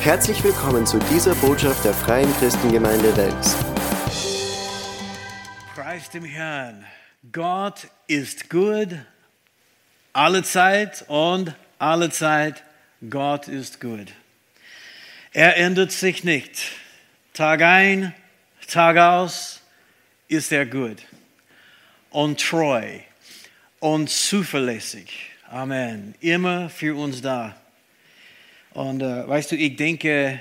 Herzlich willkommen zu dieser Botschaft der Freien Christengemeinde Wels. Preis dem Herrn. Gott ist gut, alle Zeit und alle Zeit. Gott ist gut. Er ändert sich nicht. Tag ein, Tag aus ist er gut und treu und zuverlässig. Amen. Immer für uns da. Und äh, weißt du, ich denke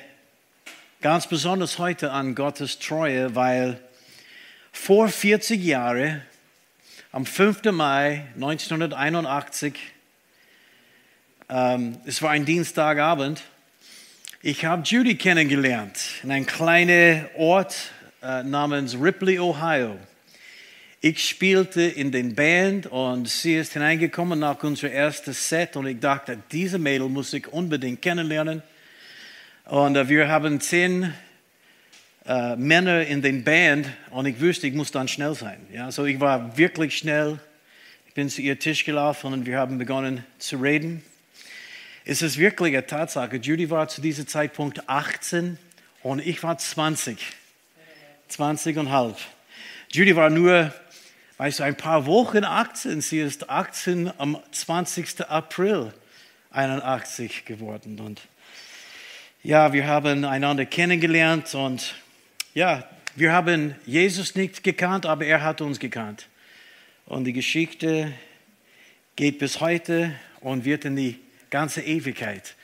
ganz besonders heute an Gottes Treue, weil vor 40 Jahren, am 5. Mai 1981, ähm, es war ein Dienstagabend, ich habe Judy kennengelernt in einem kleinen Ort äh, namens Ripley, Ohio. Ich spielte in den Band und sie ist hineingekommen nach unserem ersten Set und ich dachte, diese Mädel muss ich unbedingt kennenlernen. Und äh, wir haben zehn äh, Männer in den Band und ich wusste, ich muss dann schnell sein. Ja, so ich war wirklich schnell. Ich bin zu ihr Tisch gelaufen und wir haben begonnen zu reden. Es ist wirklich eine Tatsache. Judy war zu diesem Zeitpunkt 18 und ich war 20. 20 und halb. Judy war nur, weißt du, ein paar Wochen 18. Sie ist 18 am 20. April 81 geworden. Und ja, wir haben einander kennengelernt und ja, wir haben Jesus nicht gekannt, aber er hat uns gekannt. Und die Geschichte geht bis heute und wird in die ganze Ewigkeit.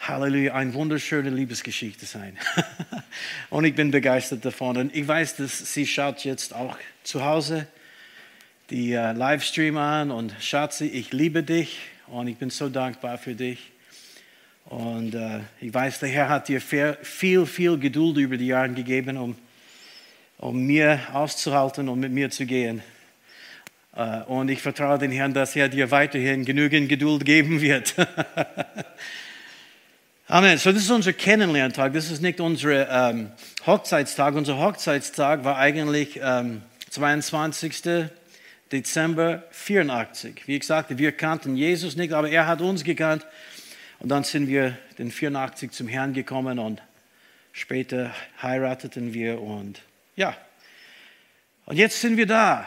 Halleluja, eine wunderschöne Liebesgeschichte sein. und ich bin begeistert davon. Und ich weiß, dass sie schaut jetzt auch zu Hause die uh, Livestream an und Schatzi, ich liebe dich und ich bin so dankbar für dich. Und uh, ich weiß, der Herr hat dir viel, viel Geduld über die Jahre gegeben, um, um mir auszuhalten und mit mir zu gehen. Uh, und ich vertraue den Herrn, dass er dir weiterhin genügend Geduld geben wird. Amen. So, das ist unser Kennenlerntag. Das ist nicht unser ähm, Hochzeitstag. Unser Hochzeitstag war eigentlich ähm, 22. Dezember 84. Wie ich sagte, wir kannten Jesus nicht, aber er hat uns gekannt. Und dann sind wir den 84 zum Herrn gekommen und später heirateten wir und ja. Und jetzt sind wir da.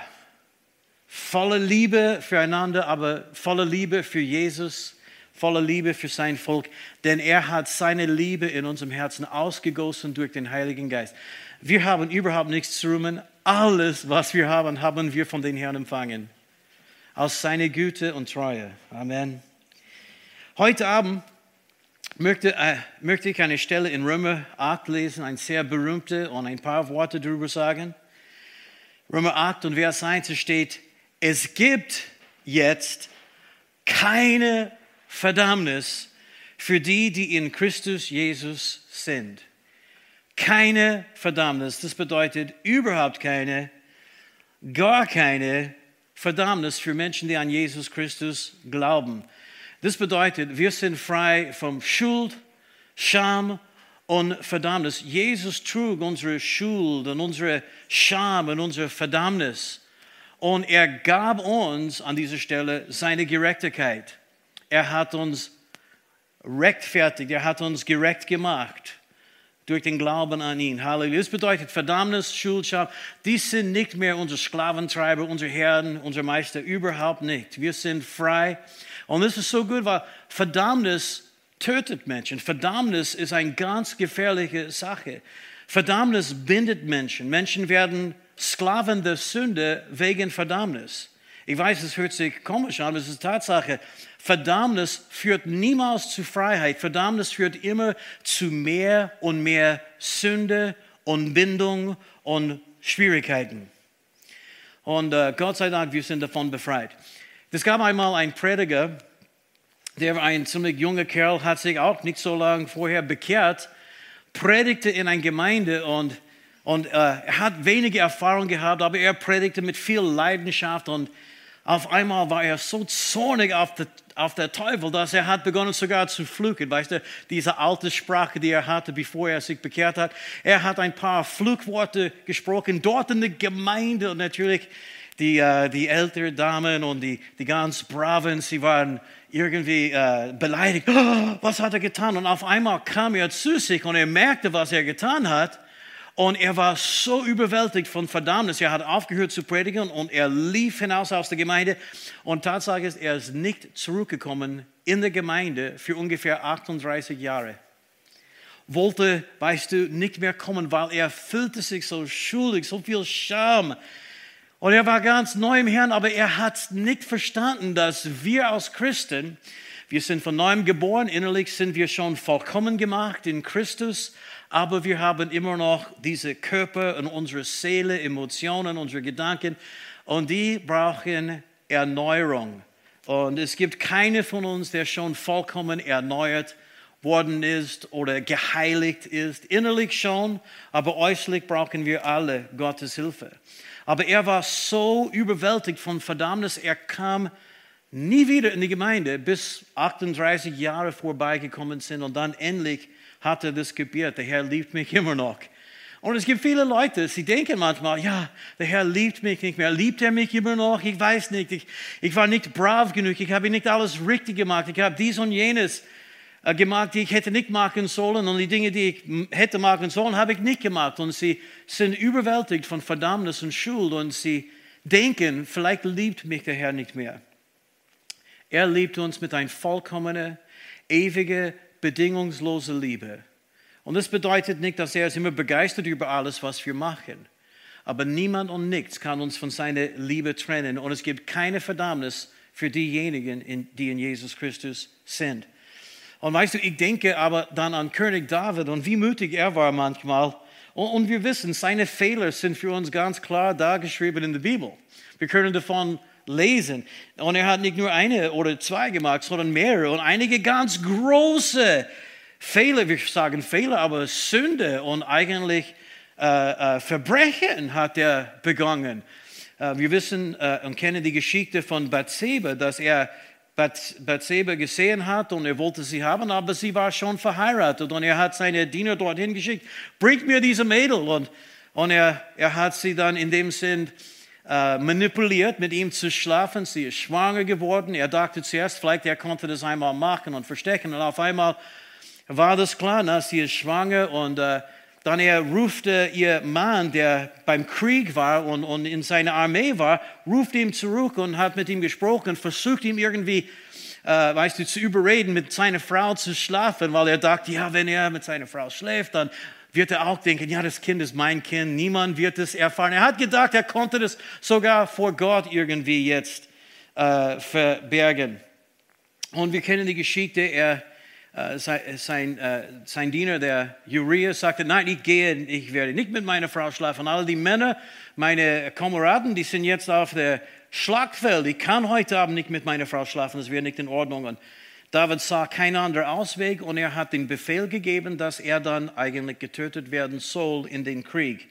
Voller Liebe füreinander, aber voller Liebe für Jesus voller Liebe für sein Volk, denn er hat seine Liebe in unserem Herzen ausgegossen durch den Heiligen Geist. Wir haben überhaupt nichts zu rühmen. Alles, was wir haben, haben wir von den Herrn empfangen. Aus seiner Güte und Treue. Amen. Heute Abend möchte, äh, möchte ich eine Stelle in Römer 8 lesen, eine sehr berühmte und ein paar Worte darüber sagen. Römer 8 und Vers 1 steht, es gibt jetzt keine Verdammnis für die, die in Christus Jesus sind. Keine Verdammnis, das bedeutet überhaupt keine, gar keine Verdammnis für Menschen, die an Jesus Christus glauben. Das bedeutet, wir sind frei von Schuld, Scham und Verdammnis. Jesus trug unsere Schuld und unsere Scham und unsere Verdammnis. Und er gab uns an dieser Stelle seine Gerechtigkeit. Er hat uns rechtfertigt, er hat uns gerecht gemacht durch den Glauben an ihn. Halleluja. Das bedeutet Verdammnis, Schuld, die sind nicht mehr unsere Sklaventreiber, unsere Herren, unser Meister, überhaupt nicht. Wir sind frei. Und das ist so gut, weil Verdammnis tötet Menschen. Verdammnis ist eine ganz gefährliche Sache. Verdammnis bindet Menschen. Menschen werden Sklaven der Sünde wegen Verdammnis. Ich weiß, es hört sich komisch an, aber es ist Tatsache. Verdammnis führt niemals zu Freiheit. Verdammnis führt immer zu mehr und mehr Sünde und Bindung und Schwierigkeiten. Und äh, Gott sei Dank, wir sind davon befreit. Es gab einmal einen Prediger, der ein ziemlich junger Kerl, hat sich auch nicht so lange vorher bekehrt, predigte in einer Gemeinde und, und äh, er hat wenige Erfahrung gehabt, aber er predigte mit viel Leidenschaft und auf einmal war er so zornig auf, die, auf der Teufel, dass er hat begonnen sogar zu fluchen. Weißt du, diese alte Sprache, die er hatte, bevor er sich bekehrt hat. Er hat ein paar Flugworte gesprochen, dort in der Gemeinde und natürlich die, äh, die älteren Damen und die, die ganz Braven, sie waren irgendwie äh, beleidigt. Oh, was hat er getan? Und auf einmal kam er zu sich und er merkte, was er getan hat. Und er war so überwältigt von Verdammnis. Er hat aufgehört zu predigen und er lief hinaus aus der Gemeinde. Und Tatsache ist, er ist nicht zurückgekommen in der Gemeinde für ungefähr 38 Jahre. Wollte, weißt du, nicht mehr kommen, weil er fühlte sich so schuldig, so viel Scham. Und er war ganz neu im Herrn, aber er hat nicht verstanden, dass wir als Christen, wir sind von neuem geboren, innerlich sind wir schon vollkommen gemacht in Christus, aber wir haben immer noch diese Körper und unsere Seele, Emotionen, unsere Gedanken und die brauchen Erneuerung. Und es gibt keine von uns, der schon vollkommen erneuert worden ist oder geheiligt ist. Innerlich schon, aber äußerlich brauchen wir alle Gottes Hilfe. Aber er war so überwältigt von Verdammnis, er kam nie wieder in die Gemeinde, bis 38 Jahre vorbeigekommen sind und dann endlich hat er das gebiert. Der Herr liebt mich immer noch. Und es gibt viele Leute, sie denken manchmal, ja, der Herr liebt mich nicht mehr. Liebt er mich immer noch? Ich weiß nicht. Ich, ich war nicht brav genug. Ich habe nicht alles richtig gemacht. Ich habe dies und jenes äh, gemacht, die ich hätte nicht machen sollen. Und die Dinge, die ich hätte machen sollen, habe ich nicht gemacht. Und sie sind überwältigt von Verdammnis und Schuld. Und sie denken, vielleicht liebt mich der Herr nicht mehr. Er liebt uns mit einer vollkommenen, ewigen, bedingungslosen Liebe. Und das bedeutet nicht, dass er ist immer begeistert über alles, was wir machen. Aber niemand und nichts kann uns von seiner Liebe trennen. Und es gibt keine Verdammnis für diejenigen, die in Jesus Christus sind. Und weißt du, ich denke aber dann an König David und wie mutig er war manchmal. Und wir wissen, seine Fehler sind für uns ganz klar dargeschrieben in der Bibel. Wir können davon lesen. Und er hat nicht nur eine oder zwei gemacht, sondern mehrere und einige ganz große Fehler, wir sagen Fehler, aber Sünde und eigentlich äh, äh, Verbrechen hat er begangen. Äh, wir wissen äh, und kennen die Geschichte von Bathseba, dass er Bathseba gesehen hat und er wollte sie haben, aber sie war schon verheiratet und er hat seine Diener dorthin geschickt, bringt mir diese Mädel und, und er, er hat sie dann in dem Sinn äh, manipuliert, mit ihm zu schlafen. Sie ist schwanger geworden. Er dachte zuerst, vielleicht er konnte das einmal machen und verstecken und auf einmal war das klar, na, sie ist schwanger und äh, dann er rufte ihr Mann, der beim Krieg war und, und in seiner Armee war, ruft ihm zurück und hat mit ihm gesprochen, versucht ihm irgendwie, äh, weißt du, zu überreden, mit seiner Frau zu schlafen, weil er dachte, ja, wenn er mit seiner Frau schläft, dann wird er auch denken, ja, das Kind ist mein Kind, niemand wird es erfahren. Er hat gedacht, er konnte das sogar vor Gott irgendwie jetzt äh, verbergen. Und wir kennen die Geschichte, er äh, sein, äh, sein Diener, der Uriah, sagte, nein, ich gehe, ich werde nicht mit meiner Frau schlafen. All die Männer, meine Kameraden, die sind jetzt auf der Schlagfeld. Ich kann heute Abend nicht mit meiner Frau schlafen, das wäre nicht in Ordnung. Und David sah keinen anderen Ausweg und er hat den Befehl gegeben, dass er dann eigentlich getötet werden soll in den Krieg.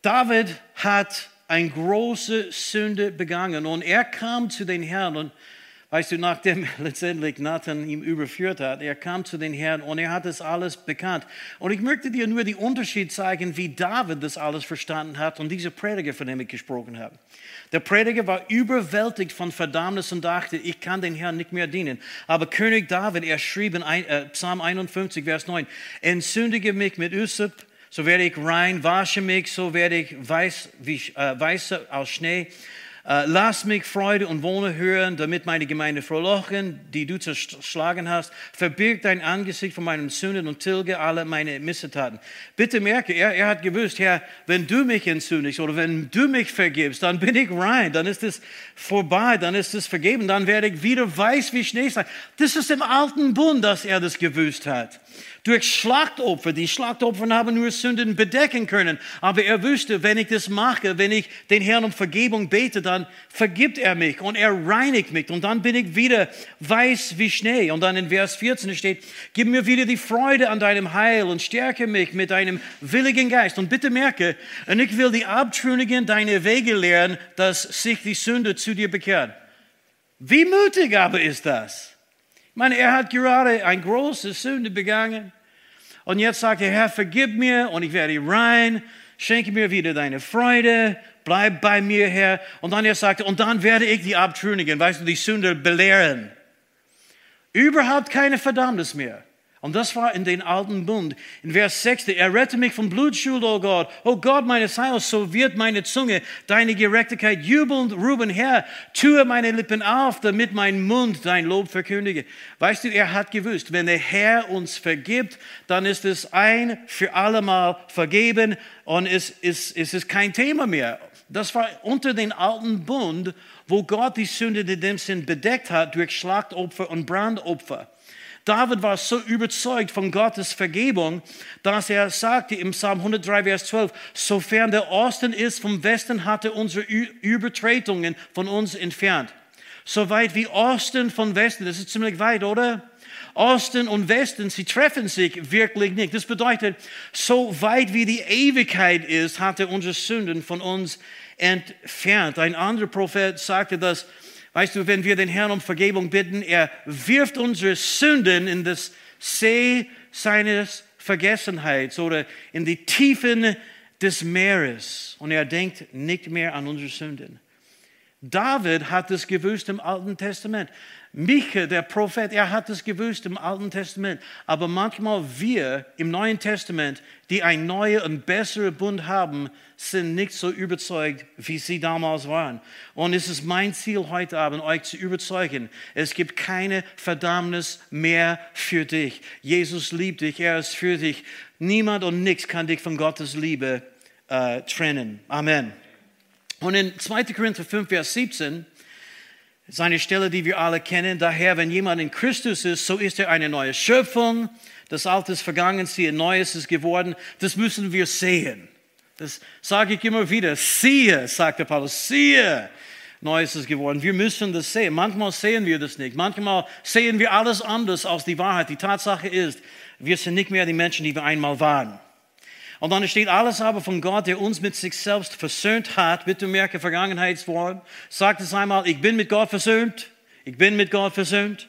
David hat eine große Sünde begangen und er kam zu den Herrn und Weißt du, nachdem letztendlich Nathan ihm überführt hat, er kam zu den Herrn und er hat das alles bekannt. Und ich möchte dir nur den Unterschied zeigen, wie David das alles verstanden hat und dieser Prediger, von dem ich gesprochen habe. Der Prediger war überwältigt von Verdammnis und dachte, ich kann den Herrn nicht mehr dienen. Aber König David, er schrieb in äh, Psalm 51, Vers 9, entzündige mich mit Üsop, so werde ich rein, wasche mich, so werde ich weiß, wie, äh, weißer als Schnee. Äh, lass mich Freude und Wohne hören, damit meine Gemeinde frohlochen, die du zerschlagen hast. Verbirg dein Angesicht von meinen Sünden und tilge alle meine Missetaten. Bitte merke, er, er hat gewusst, Herr, wenn du mich entzündest oder wenn du mich vergibst, dann bin ich rein, dann ist es vorbei, dann ist es vergeben, dann werde ich wieder weiß wie Schnee sein. Das ist im alten Bund, dass er das gewusst hat durch Schlachtopfer. Die Schlachtopfer haben nur Sünden bedecken können. Aber er wusste, wenn ich das mache, wenn ich den Herrn um Vergebung bete, dann vergibt er mich und er reinigt mich. Und dann bin ich wieder weiß wie Schnee. Und dann in Vers 14 steht, gib mir wieder die Freude an deinem Heil und stärke mich mit deinem willigen Geist. Und bitte merke, und ich will die Abtrünnigen deine Wege lehren, dass sich die Sünde zu dir bekehrt. Wie mutig aber ist das? Meine, er hat gerade eine große Sünde begangen. Und jetzt sagt er, Herr, vergib mir und ich werde rein. Schenke mir wieder deine Freude. bleib bei mir, Herr. Und dann er sagte, und dann werde ich die Abtrünnigen, weißt du, die Sünder belehren. Überhaupt keine Verdammnis mehr. Und das war in den alten Bund. In Vers 6, er rette mich von Blutschuld, oh Gott. Oh Gott meines Heils, so wird meine Zunge deine Gerechtigkeit jubelnd ruben, Herr. Tue meine Lippen auf, damit mein Mund dein Lob verkündige. Weißt du, er hat gewusst, wenn der Herr uns vergibt, dann ist es ein für allemal vergeben und es, es, es ist kein Thema mehr. Das war unter den alten Bund, wo Gott die Sünde in dem Sinn bedeckt hat durch Schlachtopfer und Brandopfer. David war so überzeugt von Gottes Vergebung, dass er sagte im Psalm 103, Vers 12, sofern der Osten ist vom Westen, hatte unsere Übertretungen von uns entfernt. So weit wie Osten von Westen, das ist ziemlich weit, oder? Osten und Westen, sie treffen sich wirklich nicht. Das bedeutet, so weit wie die Ewigkeit ist, hatte unsere Sünden von uns entfernt. Ein anderer Prophet sagte, dass Weißt du, wenn wir den Herrn um Vergebung bitten, er wirft unsere Sünden in das See seines Vergessenheits oder in die Tiefen des Meeres und er denkt nicht mehr an unsere Sünden. David hat es gewusst im Alten Testament. Micha, der Prophet, er hat es gewusst im Alten Testament. Aber manchmal wir im Neuen Testament, die ein neuer und besserer Bund haben, sind nicht so überzeugt, wie sie damals waren. Und es ist mein Ziel heute Abend, euch zu überzeugen, es gibt keine Verdammnis mehr für dich. Jesus liebt dich, er ist für dich. Niemand und nichts kann dich von Gottes Liebe äh, trennen. Amen. Und in 2. Korinther 5, Vers 17, seine Stelle, die wir alle kennen. Daher, wenn jemand in Christus ist, so ist er eine neue Schöpfung. Das Alte ist vergangen, siehe, Neues ist geworden. Das müssen wir sehen. Das sage ich immer wieder. Siehe, sagte Paulus, siehe, Neues ist geworden. Wir müssen das sehen. Manchmal sehen wir das nicht. Manchmal sehen wir alles anders als die Wahrheit. Die Tatsache ist, wir sind nicht mehr die Menschen, die wir einmal waren. Und dann steht alles aber von Gott, der uns mit sich selbst versöhnt hat. Bitte merke Vergangenheitsform. Sagt es einmal, ich bin mit Gott versöhnt. Ich bin mit Gott versöhnt.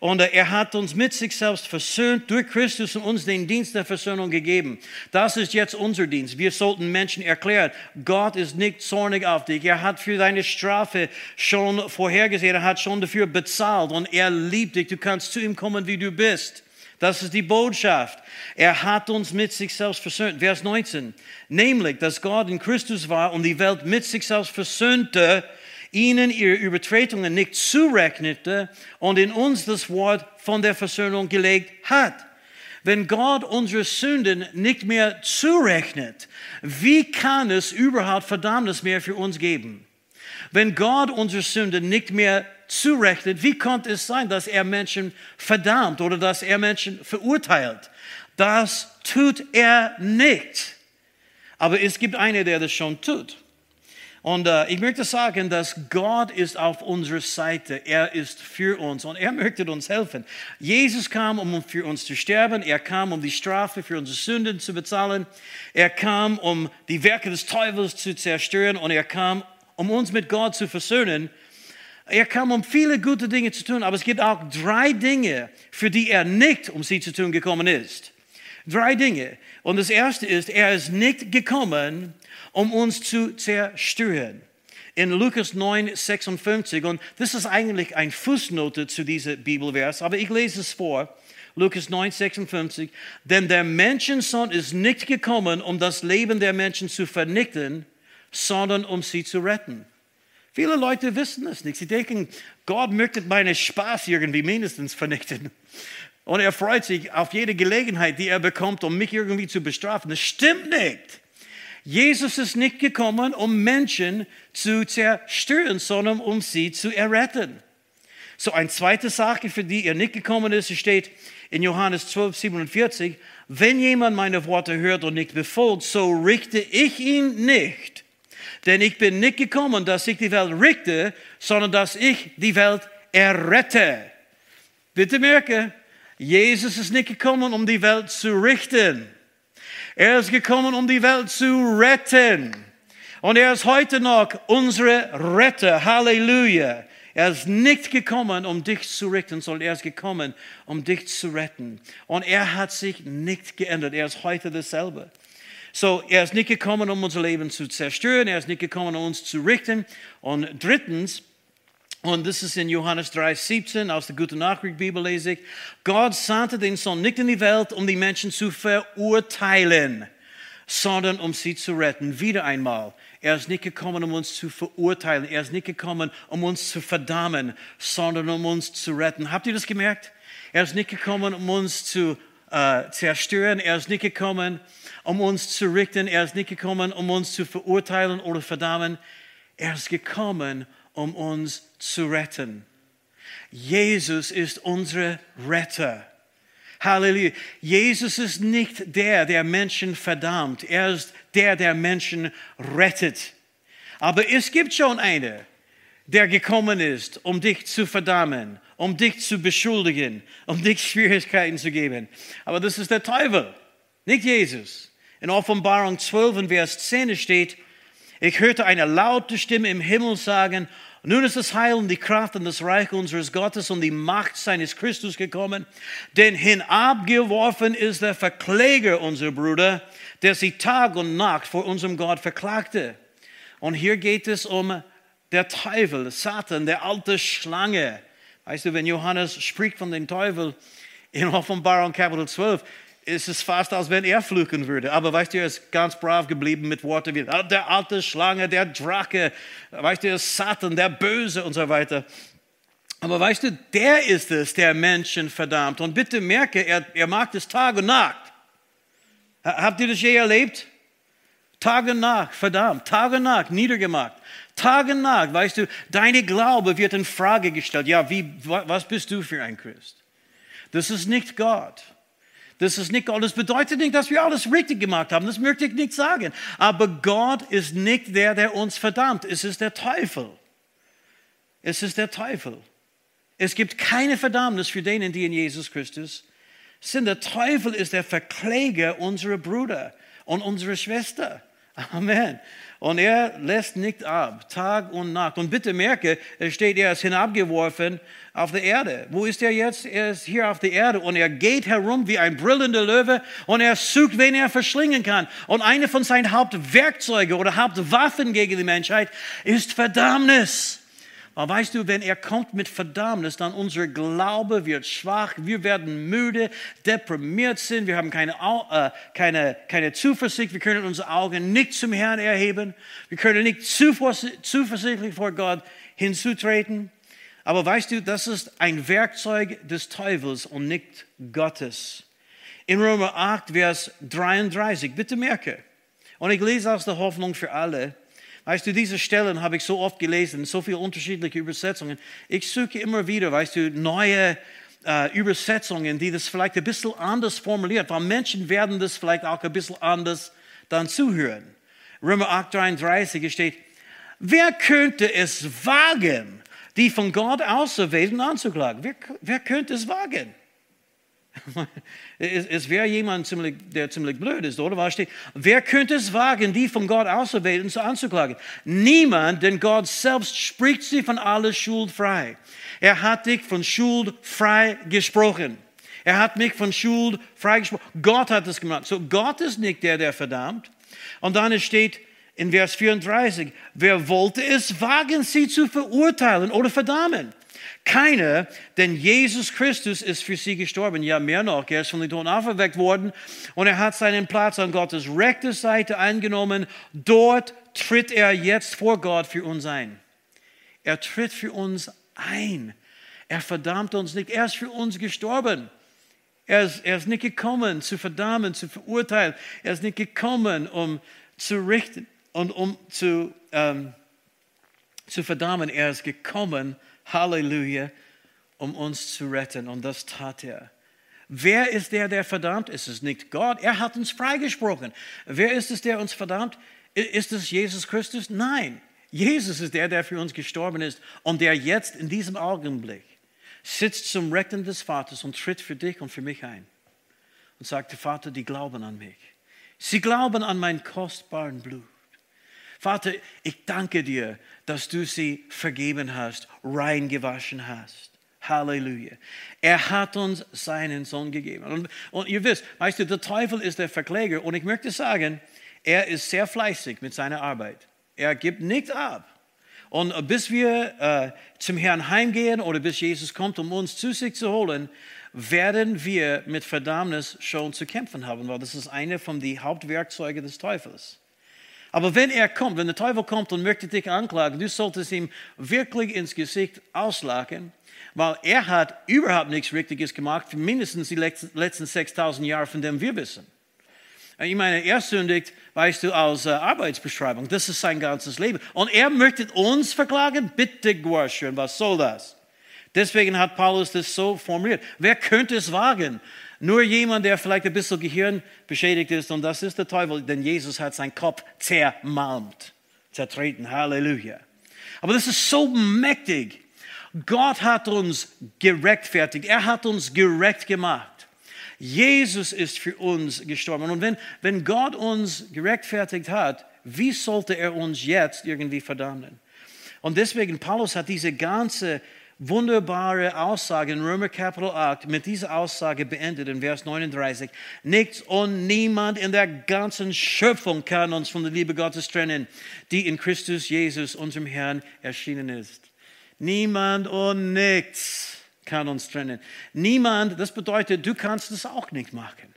Und er hat uns mit sich selbst versöhnt durch Christus und uns den Dienst der Versöhnung gegeben. Das ist jetzt unser Dienst. Wir sollten Menschen erklären, Gott ist nicht zornig auf dich. Er hat für deine Strafe schon vorhergesehen. Er hat schon dafür bezahlt und er liebt dich. Du kannst zu ihm kommen, wie du bist. Das ist die Botschaft. Er hat uns mit sich selbst versöhnt. Vers 19. Nämlich, dass Gott in Christus war und die Welt mit sich selbst versöhnte, ihnen ihre Übertretungen nicht zurechnete und in uns das Wort von der Versöhnung gelegt hat. Wenn Gott unsere Sünden nicht mehr zurechnet, wie kann es überhaupt Verdammnis mehr für uns geben? Wenn Gott unsere Sünden nicht mehr zurechnet, wie konnte es sein, dass er Menschen verdammt oder dass er Menschen verurteilt? Das tut er nicht. Aber es gibt einen, der das schon tut. Und äh, ich möchte sagen, dass Gott ist auf unserer Seite. Er ist für uns und er möchte uns helfen. Jesus kam, um für uns zu sterben. Er kam, um die Strafe für unsere Sünden zu bezahlen. Er kam, um die Werke des Teufels zu zerstören. Und er kam, um uns mit Gott zu versöhnen. Er kam, um viele gute Dinge zu tun, aber es gibt auch drei Dinge, für die er nicht, um sie zu tun, gekommen ist. Drei Dinge. Und das erste ist, er ist nicht gekommen, um uns zu zerstören. In Lukas 9, 56, und das ist eigentlich ein Fußnote zu diesem Bibelvers, aber ich lese es vor. Lukas 9, 56. Denn der Menschensohn ist nicht gekommen, um das Leben der Menschen zu vernichten, sondern um sie zu retten. Viele Leute wissen das nicht. Sie denken, Gott möchte meinen Spaß irgendwie mindestens vernichten. Und er freut sich auf jede Gelegenheit, die er bekommt, um mich irgendwie zu bestrafen. Das stimmt nicht. Jesus ist nicht gekommen, um Menschen zu zerstören, sondern um sie zu erretten. So eine zweite Sache, für die er nicht gekommen ist, steht in Johannes 12, 47, wenn jemand meine Worte hört und nicht befolgt, so richte ich ihn nicht. Denn ich bin nicht gekommen, dass ich die Welt richte, sondern dass ich die Welt errette. Bitte merke, Jesus ist nicht gekommen, um die Welt zu richten. Er ist gekommen, um die Welt zu retten. Und er ist heute noch unsere Retter. Halleluja. Er ist nicht gekommen, um dich zu richten, sondern er ist gekommen, um dich zu retten. Und er hat sich nicht geändert. Er ist heute dasselbe. So, er ist nicht gekommen, um unser Leben zu zerstören, er ist nicht gekommen, um uns zu richten. Und drittens, und das ist in Johannes 3, 17 aus der Gute Nachricht Bibel lese ich, Gott sandte den Sohn nicht in die Welt, um die Menschen zu verurteilen, sondern um sie zu retten. Wieder einmal, er ist nicht gekommen, um uns zu verurteilen, er ist nicht gekommen, um uns zu verdammen, sondern um uns zu retten. Habt ihr das gemerkt? Er ist nicht gekommen, um uns zu äh, zerstören, er ist nicht gekommen, um uns zu richten. Er ist nicht gekommen, um uns zu verurteilen oder verdammen. Er ist gekommen, um uns zu retten. Jesus ist unser Retter. Halleluja. Jesus ist nicht der, der Menschen verdammt. Er ist der, der Menschen rettet. Aber es gibt schon einen, der gekommen ist, um dich zu verdammen, um dich zu beschuldigen, um dich Schwierigkeiten zu geben. Aber das ist der Teufel, nicht Jesus. In Offenbarung 12, in Vers 10 steht, ich hörte eine laute Stimme im Himmel sagen, nun ist das Heil und die Kraft und das Reich unseres Gottes und die Macht seines Christus gekommen, denn hinabgeworfen ist der Verkläger unserer Brüder, der sie Tag und Nacht vor unserem Gott verklagte. Und hier geht es um der Teufel, Satan, der alte Schlange. Weißt du, wenn Johannes spricht von dem Teufel in Offenbarung Kapitel 12, ist es fast, als wenn er fluchen würde. Aber weißt du, er ist ganz brav geblieben mit Worten wie ah, der alte Schlange, der Drache, weißt du, Satan, der Böse und so weiter. Aber weißt du, der ist es, der Menschen verdammt. Und bitte merke, er, er mag es Tag und Nacht. Habt ihr das je erlebt? Tag und Nacht, verdammt, Tag und Nacht, niedergemacht. Tag und Nacht, weißt du, deine Glaube wird in Frage gestellt. Ja, wie, was bist du für ein Christ? Das ist nicht Gott. Das ist nicht Gott. Das bedeutet nicht, dass wir alles richtig gemacht haben. Das möchte ich nicht sagen. Aber Gott ist nicht der, der uns verdammt. Es ist der Teufel. Es ist der Teufel. Es gibt keine Verdammnis für denen, die in Jesus Christus sind. Der Teufel ist der Verkläger unserer Brüder und unserer Schwester. Amen. Und er lässt nicht ab, Tag und Nacht. Und bitte merke, es steht, er ist hinabgeworfen auf der Erde. Wo ist er jetzt? Er ist hier auf der Erde und er geht herum wie ein brüllender Löwe und er sucht, wen er verschlingen kann. Und eine von seinen Hauptwerkzeugen oder Hauptwaffen gegen die Menschheit ist Verdammnis. Aber weißt du, wenn er kommt mit Verdammnis, dann unser Glaube wird schwach, wir werden müde, deprimiert sind, wir haben keine, äh, keine, keine Zuversicht, wir können unsere Augen nicht zum Herrn erheben, wir können nicht zuversichtlich vor Gott hinzutreten. Aber weißt du, das ist ein Werkzeug des Teufels und nicht Gottes. In Römer 8, Vers 33, bitte merke, und ich lese aus der Hoffnung für alle, Weißt du, diese Stellen habe ich so oft gelesen, so viele unterschiedliche Übersetzungen. Ich suche immer wieder, weißt du, neue äh, Übersetzungen, die das vielleicht ein bisschen anders formuliert, weil Menschen werden das vielleicht auch ein bisschen anders dann zuhören. Römer 8, 33 steht, wer könnte es wagen, die von Gott auserwählten anzuklagen? Wer, wer könnte es wagen? Es, es wäre jemand, ziemlich, der ziemlich blöd ist, oder? Was steht? Wer könnte es wagen, die von Gott Auserwählten anzuklagen? Niemand, denn Gott selbst spricht sie von aller Schuld frei. Er hat dich von Schuld frei gesprochen. Er hat mich von Schuld frei gesprochen. Gott hat es gemacht. So, Gott ist nicht der, der verdammt. Und dann steht in Vers 34, wer wollte es wagen, sie zu verurteilen oder verdammen? Keiner, denn Jesus Christus ist für sie gestorben. Ja, mehr noch, er ist von den Toten auferweckt worden und er hat seinen Platz an Gottes rechter Seite eingenommen. Dort tritt er jetzt vor Gott für uns ein. Er tritt für uns ein. Er verdammt uns nicht. Er ist für uns gestorben. Er ist, er ist nicht gekommen, zu verdammen, zu verurteilen. Er ist nicht gekommen, um zu richten und um zu, ähm, zu verdammen. Er ist gekommen, um Halleluja, um uns zu retten. Und das tat er. Wer ist der, der verdammt? Ist es nicht Gott? Er hat uns freigesprochen. Wer ist es, der uns verdammt? Ist es Jesus Christus? Nein. Jesus ist der, der für uns gestorben ist und der jetzt in diesem Augenblick sitzt zum Rechten des Vaters und tritt für dich und für mich ein und sagte, Vater, die glauben an mich. Sie glauben an mein kostbaren Blut. Vater, ich danke dir, dass du sie vergeben hast, reingewaschen hast. Halleluja. Er hat uns seinen Sohn gegeben. Und, und ihr wisst, weißt du, der Teufel ist der Verkläger. Und ich möchte sagen, Er ist sehr fleißig mit seiner Arbeit. Er gibt nichts ab. Und bis wir äh, zum Herrn heimgehen oder bis Jesus kommt, um uns zu sich zu holen, werden wir mit Verdammnis schon zu kämpfen haben, weil das ist eine von den Hauptwerkzeugen des Teufels. Aber wenn er kommt, wenn der Teufel kommt und möchte dich anklagen, du solltest ihm wirklich ins Gesicht auslachen, weil er hat überhaupt nichts Richtiges gemacht, mindestens die letzten 6000 Jahre, von dem wir wissen. Ich meine, er sündigt, weißt du, als äh, Arbeitsbeschreibung. Das ist sein ganzes Leben. Und er möchte uns verklagen? Bitte, Gwarschön, was soll das? Deswegen hat Paulus das so formuliert. Wer könnte es wagen? Nur jemand, der vielleicht ein bisschen Gehirn beschädigt ist, und das ist der Teufel, denn Jesus hat seinen Kopf zermalmt, zertreten. Halleluja. Aber das ist so mächtig. Gott hat uns gerechtfertigt. Er hat uns gerecht gemacht. Jesus ist für uns gestorben. Und wenn, wenn Gott uns gerechtfertigt hat, wie sollte er uns jetzt irgendwie verdammen? Und deswegen, Paulus hat diese ganze wunderbare Aussage in Römer Kapitel 8 mit dieser Aussage beendet in Vers 39. Nichts und niemand in der ganzen Schöpfung kann uns von der Liebe Gottes trennen, die in Christus Jesus, unserem Herrn, erschienen ist. Niemand und nichts kann uns trennen. Niemand, das bedeutet, du kannst es auch nicht machen.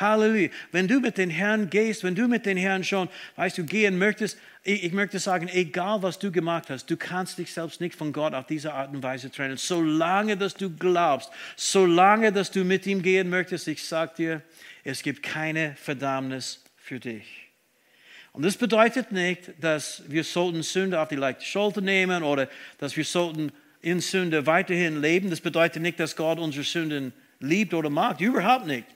Halleluja. Wenn du mit den Herrn gehst, wenn du mit den Herrn schon, weißt du, gehen möchtest, ich, ich, möchte sagen, egal was du gemacht hast, du kannst dich selbst nicht von Gott auf diese Art und Weise trennen. Solange, dass du glaubst, solange, dass du mit ihm gehen möchtest, ich sage dir, es gibt keine Verdammnis für dich. Und das bedeutet nicht, dass wir sollten Sünde auf die leichte Schulter nehmen oder dass wir sollten in Sünde weiterhin leben. Das bedeutet nicht, dass Gott unsere Sünden liebt oder mag. Überhaupt nicht.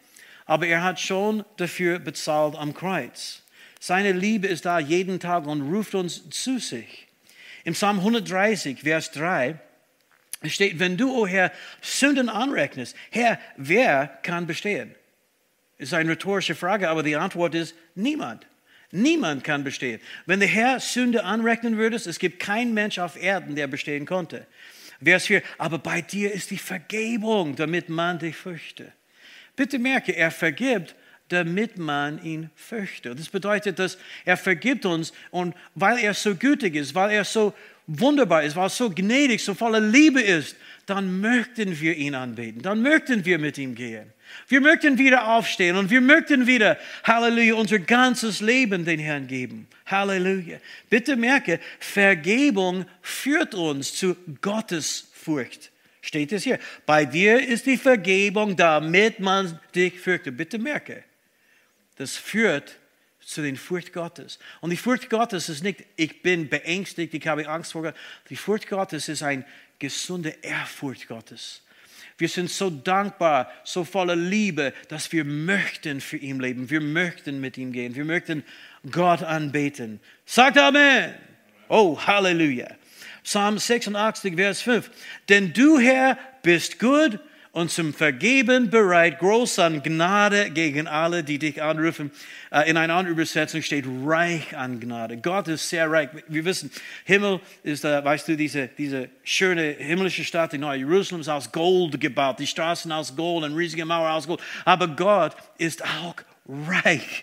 Aber er hat schon dafür bezahlt am Kreuz. Seine Liebe ist da jeden Tag und ruft uns zu sich. Im Psalm 130, Vers 3 steht, wenn du, o oh Herr, Sünden anrechnest, Herr, wer kann bestehen? Ist eine rhetorische Frage, aber die Antwort ist niemand. Niemand kann bestehen. Wenn der Herr Sünde anrechnen würde, es gibt keinen Mensch auf Erden, der bestehen konnte. Vers 4, aber bei dir ist die Vergebung, damit man dich fürchte. Bitte merke, er vergibt, damit man ihn fürchte. Das bedeutet, dass er vergibt uns und weil er so gütig ist, weil er so wunderbar ist, weil er so gnädig, so voller Liebe ist, dann möchten wir ihn anbeten, dann möchten wir mit ihm gehen. Wir möchten wieder aufstehen und wir möchten wieder, Halleluja, unser ganzes Leben den Herrn geben. Halleluja. Bitte merke, Vergebung führt uns zu Gottes Furcht. Steht es hier. Bei dir ist die Vergebung, damit man dich fürchtet. Bitte merke, das führt zu den Furcht Gottes. Und die Furcht Gottes ist nicht, ich bin beängstigt, ich habe Angst vor Gott. Die Furcht Gottes ist eine gesunde Ehrfurcht Gottes. Wir sind so dankbar, so voller Liebe, dass wir möchten für ihn leben. Wir möchten mit ihm gehen. Wir möchten Gott anbeten. Sagt Amen. Oh, Halleluja. Psalm 86, Vers 5. Denn du, Herr, bist gut und zum Vergeben bereit, groß an Gnade gegen alle, die dich anrufen. Äh, in einer anderen Übersetzung steht reich an Gnade. Gott ist sehr reich. Wir wissen, Himmel ist, äh, weißt du, diese, diese schöne himmlische Stadt, die Neue Jerusalem ist aus Gold gebaut, die Straßen aus Gold, eine riesige Mauer aus Gold. Aber Gott ist auch reich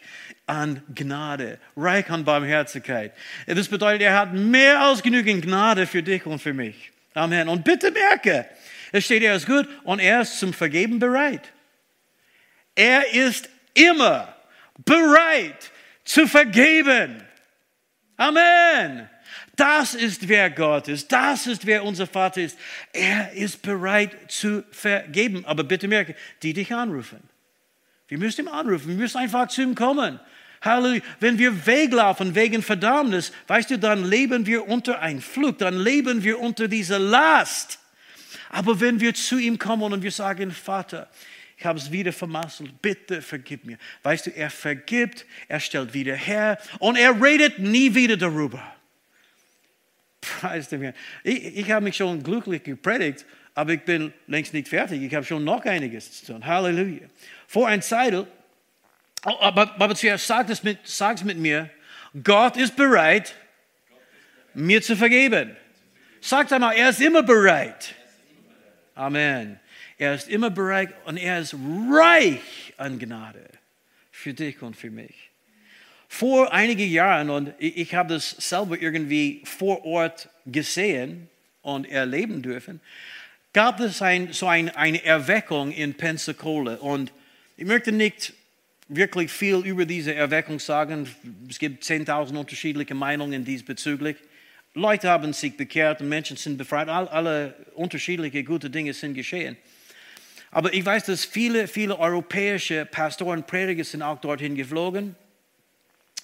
an Gnade, reich an Barmherzigkeit. Das bedeutet, er hat mehr als genügend Gnade für dich und für mich. Amen. Und bitte merke, es steht, er ist gut und er ist zum Vergeben bereit. Er ist immer bereit zu vergeben. Amen. Das ist wer Gott ist. Das ist wer unser Vater ist. Er ist bereit zu vergeben. Aber bitte merke, die dich anrufen. Wir müssen ihm anrufen. Wir müssen einfach zu ihm kommen. Halleluja. Wenn wir weglaufen wegen Verdammnis, weißt du, dann leben wir unter ein Flug. Dann leben wir unter dieser Last. Aber wenn wir zu ihm kommen und wir sagen, Vater, ich habe es wieder vermasselt, bitte vergib mir. Weißt du, er vergibt, er stellt wieder her und er redet nie wieder darüber. Preis dem. Ich, ich habe mich schon glücklich gepredigt, aber ich bin längst nicht fertig. Ich habe schon noch einiges zu tun. Halleluja. Vor ein Zeitl, aber, aber zuerst sag es, mit, sag mit mir, Gott ist bereit, mir zu vergeben. Sagt einmal, er ist immer bereit. Amen. Er ist immer bereit und er ist reich an Gnade für dich und für mich. vor einigen Jahren, und ich habe das selber irgendwie vor Ort gesehen und erleben dürfen, gab es ein, so ein, eine Erweckung in Pensacola. Und ich möchte nicht wirklich viel über diese Erweckung sagen. Es gibt 10.000 unterschiedliche Meinungen diesbezüglich. Leute haben sich bekehrt und Menschen sind befreit. All, alle unterschiedliche gute Dinge sind geschehen. Aber ich weiß, dass viele, viele europäische Pastoren, Prediger sind auch dorthin geflogen.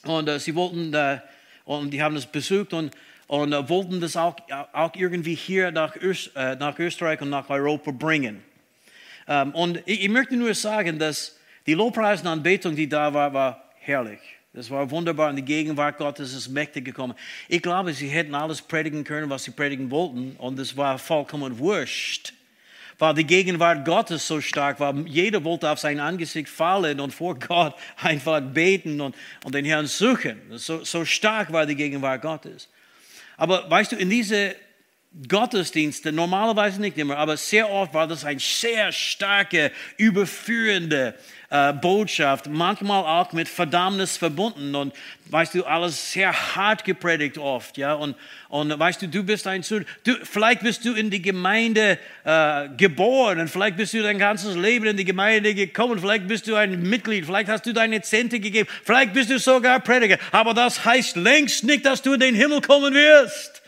Und äh, sie wollten, äh, und die haben es besucht und, und äh, wollten das auch, auch irgendwie hier nach, Öst, äh, nach Österreich und nach Europa bringen. Ähm, und ich, ich möchte nur sagen, dass die Lobpreis Anbetung, die da war, war herrlich. Das war wunderbar und die Gegenwart Gottes ist mächtig gekommen. Ich glaube, sie hätten alles predigen können, was sie predigen wollten und es war vollkommen wurscht. Weil die Gegenwart Gottes so stark war. Jeder wollte auf sein Angesicht fallen und vor Gott einfach beten und, und den Herrn suchen. So, so stark war die Gegenwart Gottes. Aber weißt du, in diese Gottesdienste, normalerweise nicht immer, aber sehr oft war das ein sehr starke, überführende äh, Botschaft, manchmal auch mit Verdammnis verbunden und weißt du, alles sehr hart gepredigt oft, ja, und, und weißt du, du bist ein du, vielleicht bist du in die Gemeinde äh, geboren und vielleicht bist du dein ganzes Leben in die Gemeinde gekommen, vielleicht bist du ein Mitglied, vielleicht hast du deine Zehnte gegeben, vielleicht bist du sogar Prediger, aber das heißt längst nicht, dass du in den Himmel kommen wirst.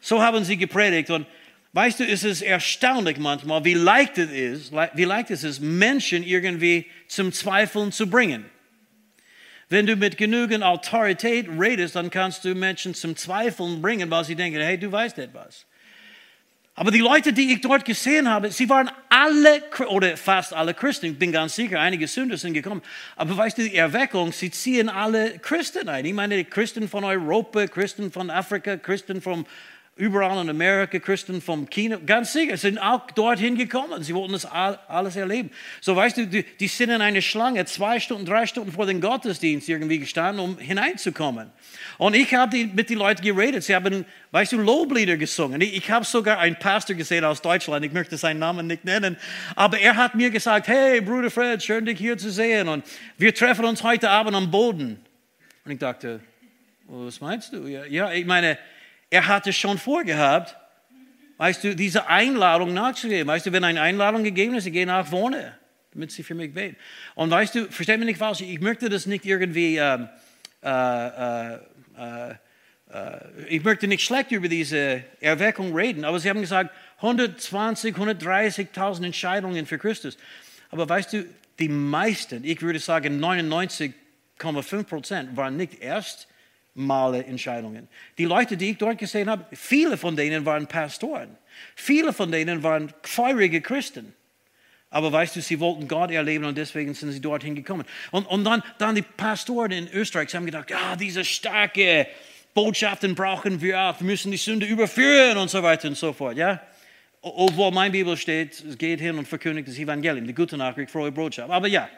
So haben sie gepredigt und weißt du, es ist erstaunlich manchmal, wie leicht es ist, wie leicht es ist, Menschen irgendwie zum Zweifeln zu bringen. Wenn du mit genügend Autorität redest, dann kannst du Menschen zum Zweifeln bringen, weil sie denken, hey, du weißt etwas. Aber die Leute, die ich dort gesehen habe, sie waren alle, oder fast alle Christen, ich bin ganz sicher, einige Sünder sind gekommen. Aber weißt du, die Erweckung, sie ziehen alle Christen ein. Ich meine, Christen von Europa, Christen von Afrika, Christen von überall in Amerika, Christen vom China, ganz sicher, sind auch dorthin gekommen. Sie wollten das alles erleben. So weißt du, die, sind in eine Schlange zwei Stunden, drei Stunden vor dem Gottesdienst irgendwie gestanden, um hineinzukommen. Und ich habe mit den Leuten geredet. Sie haben, weißt du, Loblieder gesungen. Ich, ich habe sogar einen Pastor gesehen aus Deutschland. Ich möchte seinen Namen nicht nennen. Aber er hat mir gesagt, hey, Bruder Fred, schön dich hier zu sehen. Und wir treffen uns heute Abend am Boden. Und ich dachte, was meinst du? Ja ich meine, er hatte schon vorgehabt, weißt du, diese Einladung nachzugeben. Weißt du, wenn eine Einladung gegeben ist, ich gehe nach vorne, damit sie für mich beten. Und weißt du, versteh mich nicht falsch, ich möchte das nicht irgendwie, ähm, äh, äh, äh, ich möchte nicht schlecht über diese Erweckung reden, aber sie haben gesagt, 120, 130.000 Entscheidungen für Christus. Aber weißt du, die meisten, ich würde sagen 99,5 Prozent, waren nicht erst Male Entscheidungen. Die Leute, die ich dort gesehen habe, viele von denen waren Pastoren. Viele von denen waren feurige Christen. Aber weißt du, sie wollten Gott erleben und deswegen sind sie dorthin gekommen. Und, und dann, dann die Pastoren in Österreich haben gedacht, ja, diese starke Botschaften brauchen wir auch. Wir müssen die Sünde überführen und so weiter und so fort. Ja? Obwohl mein Bibel steht, es geht hin und verkündigt das Evangelium, die gute Nachricht, frohe Botschaft. Aber ja,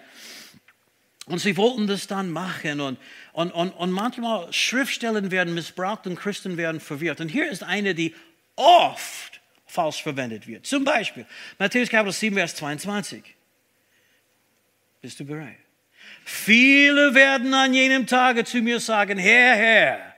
und sie wollten das dann machen. Und, und, und, und manchmal Schriftstellen werden missbraucht und Christen werden verwirrt. Und hier ist eine, die oft falsch verwendet wird. Zum Beispiel Matthäus Kapitel 7, Vers 22. Bist du bereit? Viele werden an jenem Tage zu mir sagen, Herr, Herr,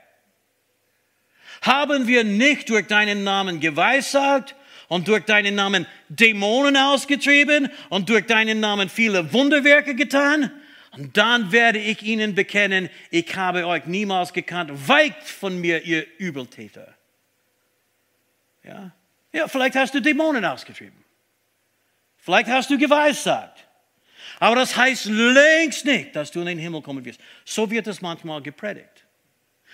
haben wir nicht durch deinen Namen geweissagt und durch deinen Namen Dämonen ausgetrieben und durch deinen Namen viele Wunderwerke getan? Und dann werde ich ihnen bekennen, ich habe euch niemals gekannt. Weicht von mir, ihr Übeltäter. Ja? ja, vielleicht hast du Dämonen ausgetrieben. Vielleicht hast du geweissagt. Aber das heißt längst nicht, dass du in den Himmel kommen wirst. So wird es manchmal gepredigt.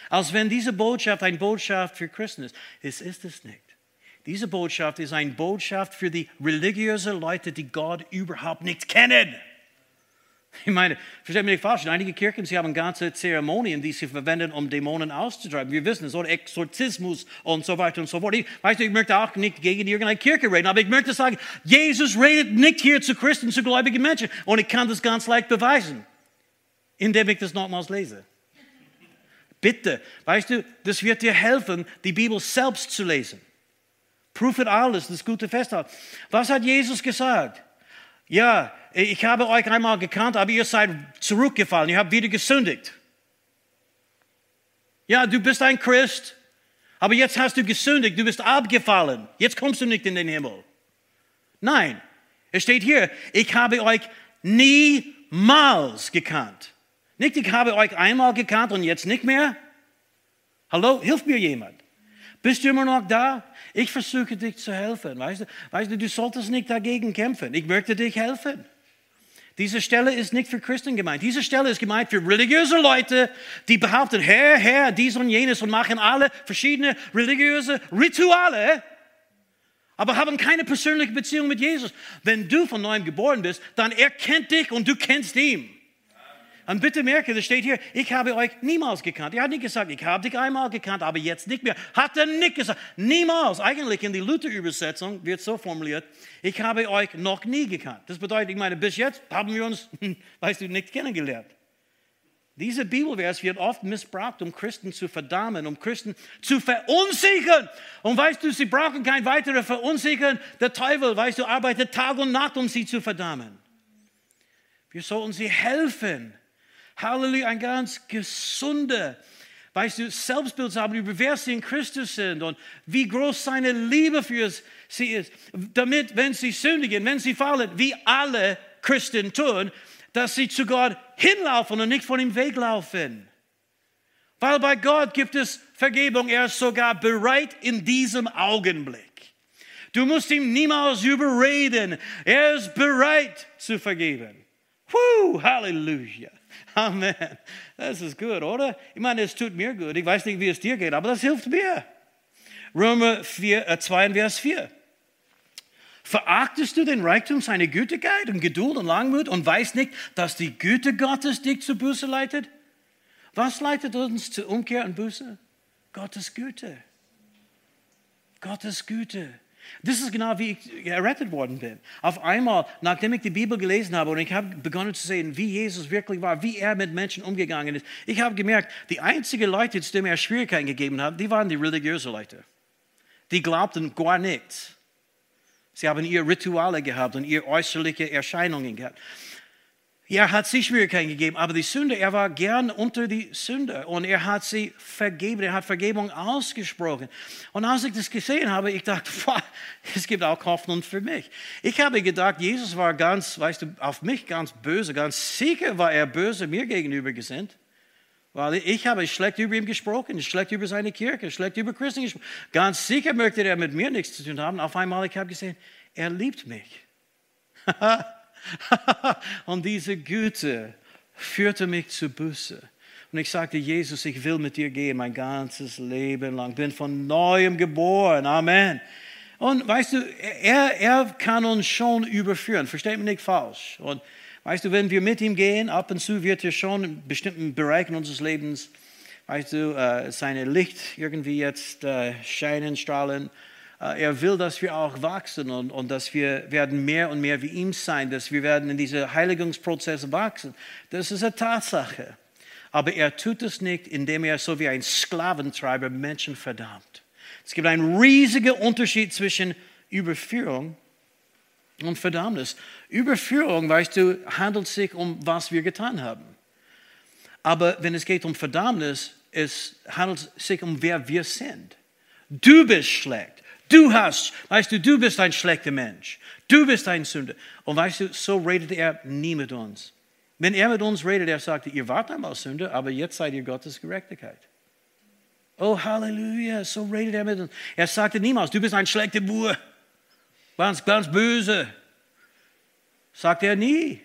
Als wenn diese Botschaft eine Botschaft für Christen ist. Es ist es nicht. Diese Botschaft ist eine Botschaft für die religiösen Leute, die Gott überhaupt nicht kennen. Ich meine, versteht mich nicht falsch, einige Kirchen, sie haben ganze Zeremonien, die sie verwenden, um Dämonen auszutreiben. Wir wissen es, oder Exorzismus und so weiter und so fort. Ich, weißt du, ich möchte auch nicht gegen irgendeine Kirche reden, aber ich möchte sagen, Jesus redet nicht hier zu Christen, zu gläubigen Menschen. Und ich kann das ganz leicht beweisen, indem ich das nochmals lese. Bitte, weißt du, das wird dir helfen, die Bibel selbst zu lesen. Prüfe alles, das gute Festhalten. Was hat Jesus gesagt? Ja, ich habe euch einmal gekannt, aber ihr seid zurückgefallen, ihr habt wieder gesündigt. Ja, du bist ein Christ, aber jetzt hast du gesündigt, du bist abgefallen. Jetzt kommst du nicht in den Himmel. Nein, es steht hier, ich habe euch niemals gekannt. Nicht, ich habe euch einmal gekannt und jetzt nicht mehr. Hallo, hilft mir jemand. Bist du immer noch da? Ich versuche dich zu helfen. Weißt du, weißt du, du solltest nicht dagegen kämpfen. Ich möchte dich helfen. Diese Stelle ist nicht für Christen gemeint. Diese Stelle ist gemeint für religiöse Leute, die behaupten, Herr, Herr, dies und jenes und machen alle verschiedene religiöse Rituale, aber haben keine persönliche Beziehung mit Jesus. Wenn du von neuem geboren bist, dann erkennt dich und du kennst ihn. Und bitte merke, das steht hier, ich habe euch niemals gekannt. Er hat nicht gesagt, ich habe dich einmal gekannt, aber jetzt nicht mehr. Hat er nicht gesagt. Niemals. Eigentlich in die Luther-Übersetzung wird so formuliert, ich habe euch noch nie gekannt. Das bedeutet, ich meine, bis jetzt haben wir uns, weißt du, nicht kennengelernt. Dieser Bibelvers wird oft missbraucht, um Christen zu verdammen, um Christen zu verunsichern. Und weißt du, sie brauchen kein weiteres Verunsichern. Der Teufel, weißt du, arbeitet Tag und Nacht, um sie zu verdammen. Wir sollten sie helfen, Halleluja, ein ganz gesunder, weißt du, Selbstbild haben über wer sie in Christus sind und wie groß seine Liebe für sie ist. Damit, wenn sie sündigen, wenn sie fallen, wie alle Christen tun, dass sie zu Gott hinlaufen und nicht von ihm weglaufen. Weil bei Gott gibt es Vergebung, er ist sogar bereit in diesem Augenblick. Du musst ihm niemals überreden. Er ist bereit zu vergeben. Puh, Halleluja. Amen. Das ist gut, oder? Ich meine, es tut mir gut. Ich weiß nicht, wie es dir geht, aber das hilft mir. Römer 4, äh, 2, Vers 4. Verachtest du den Reichtum seiner Gütigkeit und Geduld und Langmut und weißt nicht, dass die Güte Gottes dich zur Buße leitet? Was leitet uns zur Umkehr und Buße? Gottes Güte. Gottes Güte. Das ist genau, wie ich errettet worden bin. Auf einmal, nachdem ich die Bibel gelesen habe und ich habe begonnen zu sehen, wie Jesus wirklich war, wie er mit Menschen umgegangen ist, ich habe gemerkt, die einzigen Leute, zu denen er Schwierigkeiten gegeben hat, die waren die religiösen Leute. Die glaubten gar nichts. Sie haben ihre Rituale gehabt und ihre äußerliche Erscheinungen gehabt. Er hat sich Schwierigkeiten gegeben, aber die Sünde, er war gern unter die Sünde und er hat sie vergeben, er hat Vergebung ausgesprochen. Und als ich das gesehen habe, ich dachte, boah, es gibt auch Hoffnung für mich. Ich habe gedacht, Jesus war ganz, weißt du, auf mich ganz böse, ganz sicher war er böse mir gegenüber gesinnt. Weil ich habe schlecht über ihn gesprochen, schlecht über seine Kirche, schlecht über Christen gesprochen. Ganz sicher möchte er mit mir nichts zu tun haben. Auf einmal, ich habe gesehen, er liebt mich. und diese Güte führte mich zur Buße. Und ich sagte, Jesus, ich will mit dir gehen mein ganzes Leben lang. Bin von neuem geboren. Amen. Und weißt du, er, er kann uns schon überführen. Versteht mich nicht falsch. Und weißt du, wenn wir mit ihm gehen, ab und zu wird er schon in bestimmten Bereichen unseres Lebens, weißt du, äh, seine Licht irgendwie jetzt äh, scheinen, strahlen. Äh, er will, dass wir auch wachsen und, und dass wir werden mehr und mehr wie ihm sein, dass wir werden in diese Heiligungsprozesse wachsen. Das ist eine Tatsache. Aber er tut es nicht, indem er so wie ein Sklaventreiber Menschen verdammt. Es gibt einen riesigen Unterschied zwischen Überführung und Verdammnis. Überführung, weißt du, handelt sich um, was wir getan haben. Aber wenn es geht um Verdammnis, es handelt sich um, wer wir sind. Du bist schlecht. Du hast, weißt du, du bist ein schlechter Mensch. Du bist ein Sünder. Und weißt du, so redet er nie mit uns. Wenn er mit uns redet, er sagt, ihr wart einmal Sünder, aber jetzt seid ihr Gottes Gerechtigkeit. Oh, Halleluja, so redet er mit uns. Er sagte niemals, du bist ein schlechter Bub, ganz, ganz böse. Sagt er nie.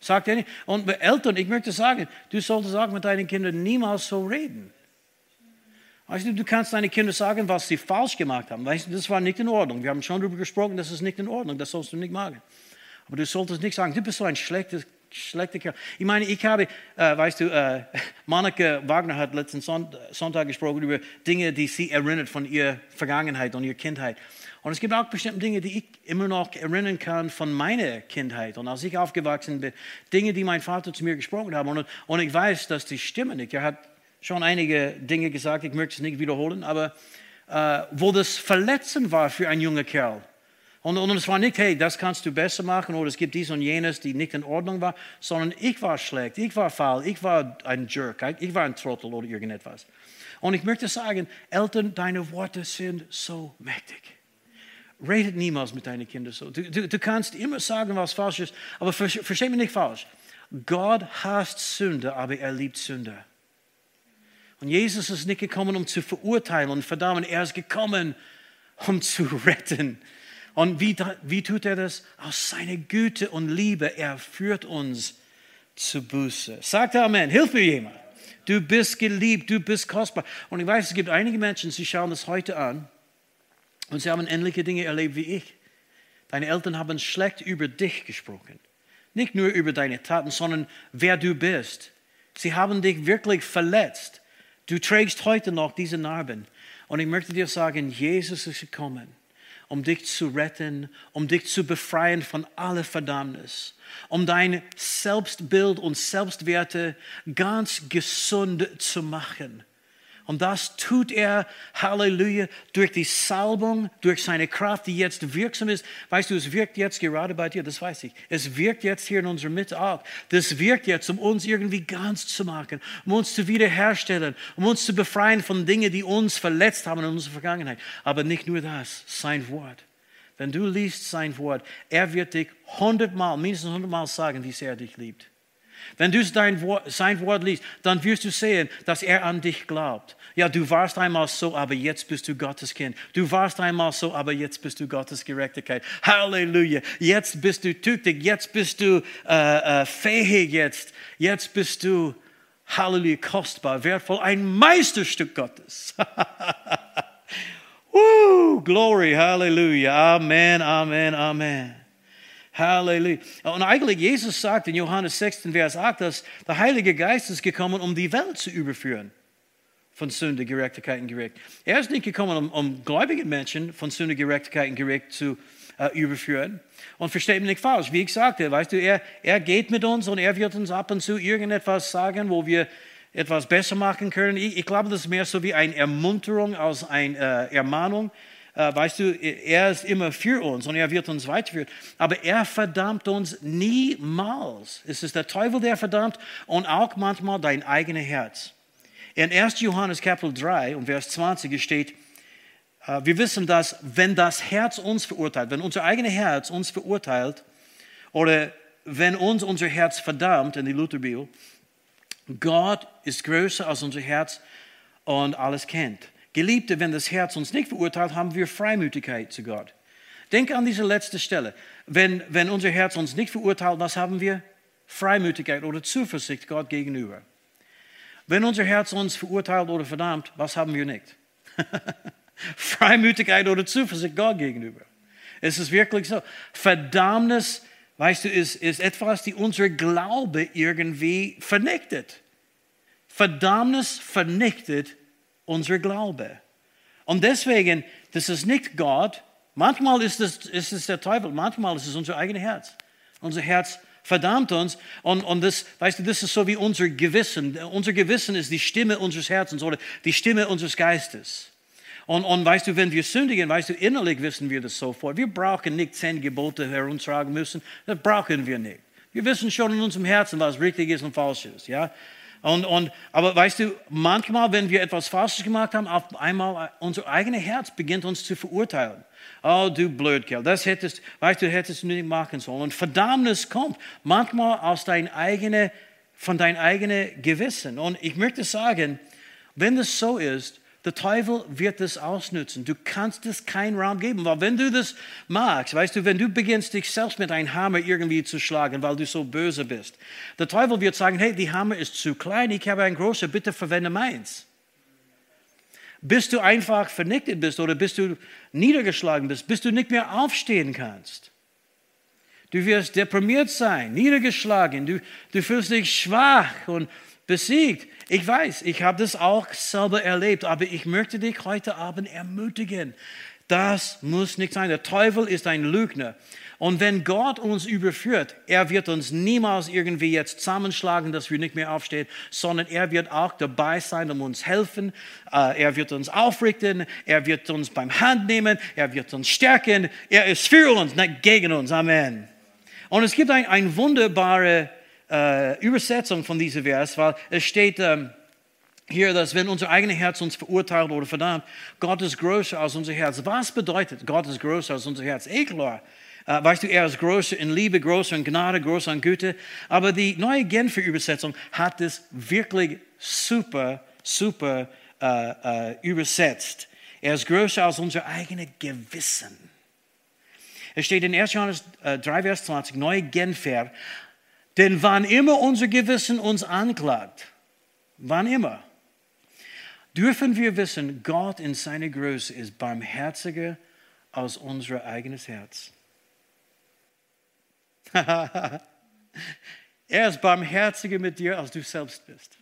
Sagt er nie. Und Eltern, ich möchte sagen, du solltest auch mit deinen Kindern niemals so reden. Weißt du, du kannst deinen Kindern sagen, was sie falsch gemacht haben. Weißt du, das war nicht in Ordnung. Wir haben schon darüber gesprochen, das ist nicht in Ordnung. Das sollst du nicht machen. Aber du solltest nicht sagen, du bist so ein schlechter, schlechter Kerl. Ich meine, ich habe, äh, weißt du, äh, Monika Wagner hat letzten Sonntag gesprochen über Dinge, die sie erinnert von ihrer Vergangenheit und ihrer Kindheit. Und es gibt auch bestimmte Dinge, die ich immer noch erinnern kann von meiner Kindheit und als ich aufgewachsen bin. Dinge, die mein Vater zu mir gesprochen hat. Und, und ich weiß, dass die stimmen nicht. Er hat schon einige Dinge gesagt, ich möchte es nicht wiederholen, aber äh, wo das verletzend war für einen jungen Kerl, Und, und es war nicht, hey, das kannst du besser machen oder es gibt dies und jenes, die nicht in Ordnung war, sondern ich war schlecht, ich war faul, ich war ein Jerk, ich war ein Trottel oder irgendetwas. Und ich möchte sagen, Eltern, deine Worte sind so mächtig. Redet niemals mit deinen Kindern so. Du, du, du kannst immer sagen, was falsch ist, aber versteh mich nicht falsch. Gott hasst Sünde, aber er liebt Sünde. Und Jesus ist nicht gekommen, um zu verurteilen und verdammen. Er ist gekommen, um zu retten. Und wie, wie tut er das? Aus seiner Güte und Liebe. Er führt uns zu Buße. Sagt Amen. Hilf mir jemand. Du bist geliebt, du bist kostbar. Und ich weiß, es gibt einige Menschen, sie schauen das heute an und sie haben ähnliche Dinge erlebt wie ich. Deine Eltern haben schlecht über dich gesprochen. Nicht nur über deine Taten, sondern wer du bist. Sie haben dich wirklich verletzt. Du trägst heute noch diese Narben. Und ich möchte dir sagen, Jesus ist gekommen um dich zu retten, um dich zu befreien von aller Verdammnis, um dein Selbstbild und Selbstwerte ganz gesund zu machen. Und das tut er, Halleluja, durch die Salbung, durch seine Kraft, die jetzt wirksam ist. Weißt du, es wirkt jetzt gerade bei dir, das weiß ich. Es wirkt jetzt hier in unserer Mitte auch. Das wirkt jetzt, um uns irgendwie ganz zu machen, um uns zu wiederherstellen, um uns zu befreien von Dingen, die uns verletzt haben in unserer Vergangenheit. Aber nicht nur das, sein Wort. Wenn du liest sein Wort, er wird dich hundertmal, mindestens hundertmal sagen, wie sehr er dich liebt. Wenn du sein Wort liest, dann wirst du sehen, dass er an dich glaubt. Ja, du warst einmal so, aber jetzt bist du Gottes Kind. Du warst einmal so, aber jetzt bist du Gottes Gerechtigkeit. Halleluja. Jetzt bist du tüchtig, jetzt bist du äh, äh, fähig, jetzt, jetzt bist du, Halleluja, kostbar, wertvoll, ein Meisterstück Gottes. Woo, glory, Halleluja. Amen, Amen, Amen. Halleluja. Und eigentlich Jesus sagt in Johannes 6, Vers 8, dass der Heilige Geist ist gekommen, um die Welt zu überführen von Sünde, Gerechtigkeit und Gericht. Er ist nicht gekommen, um, um gläubige Menschen von Sünde, Gerechtigkeit und Gericht zu äh, überführen. Und versteht mich nicht falsch, wie ich sagte, weißt du, er, er geht mit uns und er wird uns ab und zu irgendetwas sagen, wo wir etwas besser machen können. Ich, ich glaube, das ist mehr so wie eine Ermunterung als eine äh, Ermahnung. Äh, weißt du, er ist immer für uns und er wird uns weiterführen. Aber er verdammt uns niemals. Es ist der Teufel, der verdammt und auch manchmal dein eigenes Herz. In 1. Johannes Kapitel 3 und Vers 20 steht, äh, wir wissen, dass wenn das Herz uns verurteilt, wenn unser eigenes Herz uns verurteilt oder wenn uns unser Herz verdammt in die Lutherbibel, Gott ist größer als unser Herz und alles kennt. Geliebte, wenn das Herz uns nicht verurteilt, haben wir Freimütigkeit zu Gott. Denke an diese letzte Stelle. Wenn, wenn unser Herz uns nicht verurteilt, was haben wir? Freimütigkeit oder Zuversicht Gott gegenüber. Wenn unser Herz uns verurteilt oder verdammt, was haben wir nicht? Freimütigkeit oder Zuversicht Gott gegenüber. Es ist wirklich so. Verdammnis, weißt du, ist, ist etwas, die unser Glaube irgendwie vernichtet. Verdammnis vernichtet unser Glaube. Und deswegen, das ist nicht Gott. Manchmal ist es, ist es der Teufel, manchmal ist es unser eigenes Herz. Unser Herz verdammt uns. Und, und das, weißt du, das ist so wie unser Gewissen. Unser Gewissen ist die Stimme unseres Herzens oder die Stimme unseres Geistes. Und, und weißt du, wenn wir sündigen, weißt du, innerlich wissen wir das sofort. Wir brauchen nicht zehn Gebote herumtragen müssen. Das brauchen wir nicht. Wir wissen schon in unserem Herzen, was richtig ist und falsch ist. Ja? Und, und, aber weißt du, manchmal, wenn wir etwas Falsches gemacht haben, auf einmal unser eigenes Herz beginnt uns zu verurteilen. Oh, du Blödkerl, das hättest, weißt du, hättest du nicht machen sollen. Und Verdammnis kommt manchmal aus dein eigene, von deinem eigenen Gewissen. Und ich möchte sagen, wenn das so ist, der Teufel wird das ausnutzen. Du kannst es keinen Raum geben, weil wenn du das magst, weißt du, wenn du beginnst, dich selbst mit einem Hammer irgendwie zu schlagen, weil du so böse bist, der Teufel wird sagen, hey, die Hammer ist zu klein, ich habe einen großen, bitte verwende meins. Bis du einfach vernichtet bist oder bis du niedergeschlagen bist, bis du nicht mehr aufstehen kannst. Du wirst deprimiert sein, niedergeschlagen, du, du fühlst dich schwach und besiegt. Ich weiß, ich habe das auch selber erlebt, aber ich möchte dich heute Abend ermutigen. Das muss nicht sein. Der Teufel ist ein Lügner. Und wenn Gott uns überführt, er wird uns niemals irgendwie jetzt zusammenschlagen, dass wir nicht mehr aufstehen, sondern er wird auch dabei sein, um uns helfen. Äh, er wird uns aufrichten, er wird uns beim Hand nehmen, er wird uns stärken. Er ist für uns, nicht gegen uns. Amen. Und es gibt eine ein wunderbare äh, Übersetzung von diesem Vers, weil es steht, ähm, hier, dass wenn unser eigenes Herz uns verurteilt oder verdammt, Gott ist größer als unser Herz. Was bedeutet, Gott ist größer als unser Herz? Eh klar. Äh, weißt du, er ist größer in Liebe, größer in Gnade, größer in Güte. Aber die neue Genfer Übersetzung hat es wirklich super, super äh, äh, übersetzt. Er ist größer als unser eigenes Gewissen. Es steht in 1. Johannes äh, 3, Vers 20, neue Genfer. Denn wann immer unser Gewissen uns anklagt, wann immer, dürfen wir wissen, Gott in seiner Größe ist barmherziger als unser eigenes Herz. er ist barmherziger mit dir, als du selbst bist.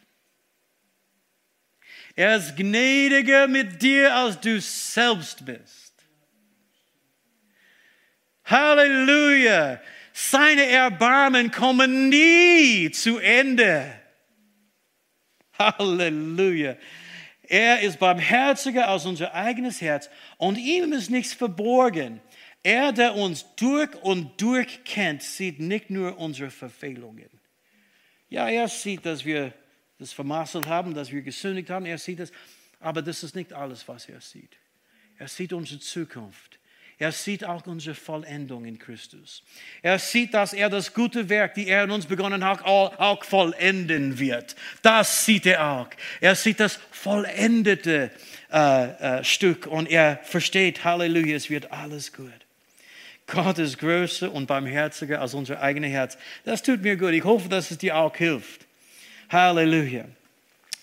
Er ist gnädiger mit dir, als du selbst bist. Halleluja! Seine Erbarmen kommen nie zu Ende. Halleluja! Er ist barmherziger als unser eigenes Herz und ihm ist nichts verborgen. Er, der uns durch und durch kennt, sieht nicht nur unsere Verfehlungen. Ja, er sieht, dass wir das vermasselt haben, dass wir gesündigt haben. Er sieht das. Aber das ist nicht alles, was er sieht. Er sieht unsere Zukunft. Er sieht auch unsere Vollendung in Christus. Er sieht, dass er das gute Werk, die er in uns begonnen hat, auch, vollenden wird. Das sieht er auch. Er sieht das vollendete äh, äh, Stück und er versteht, Halleluja, es wird alles gut. Gott ist größer und barmherziger als unser eigenes Herz. Das tut mir gut. Ich hoffe, dass es dir auch hilft. Halleluja.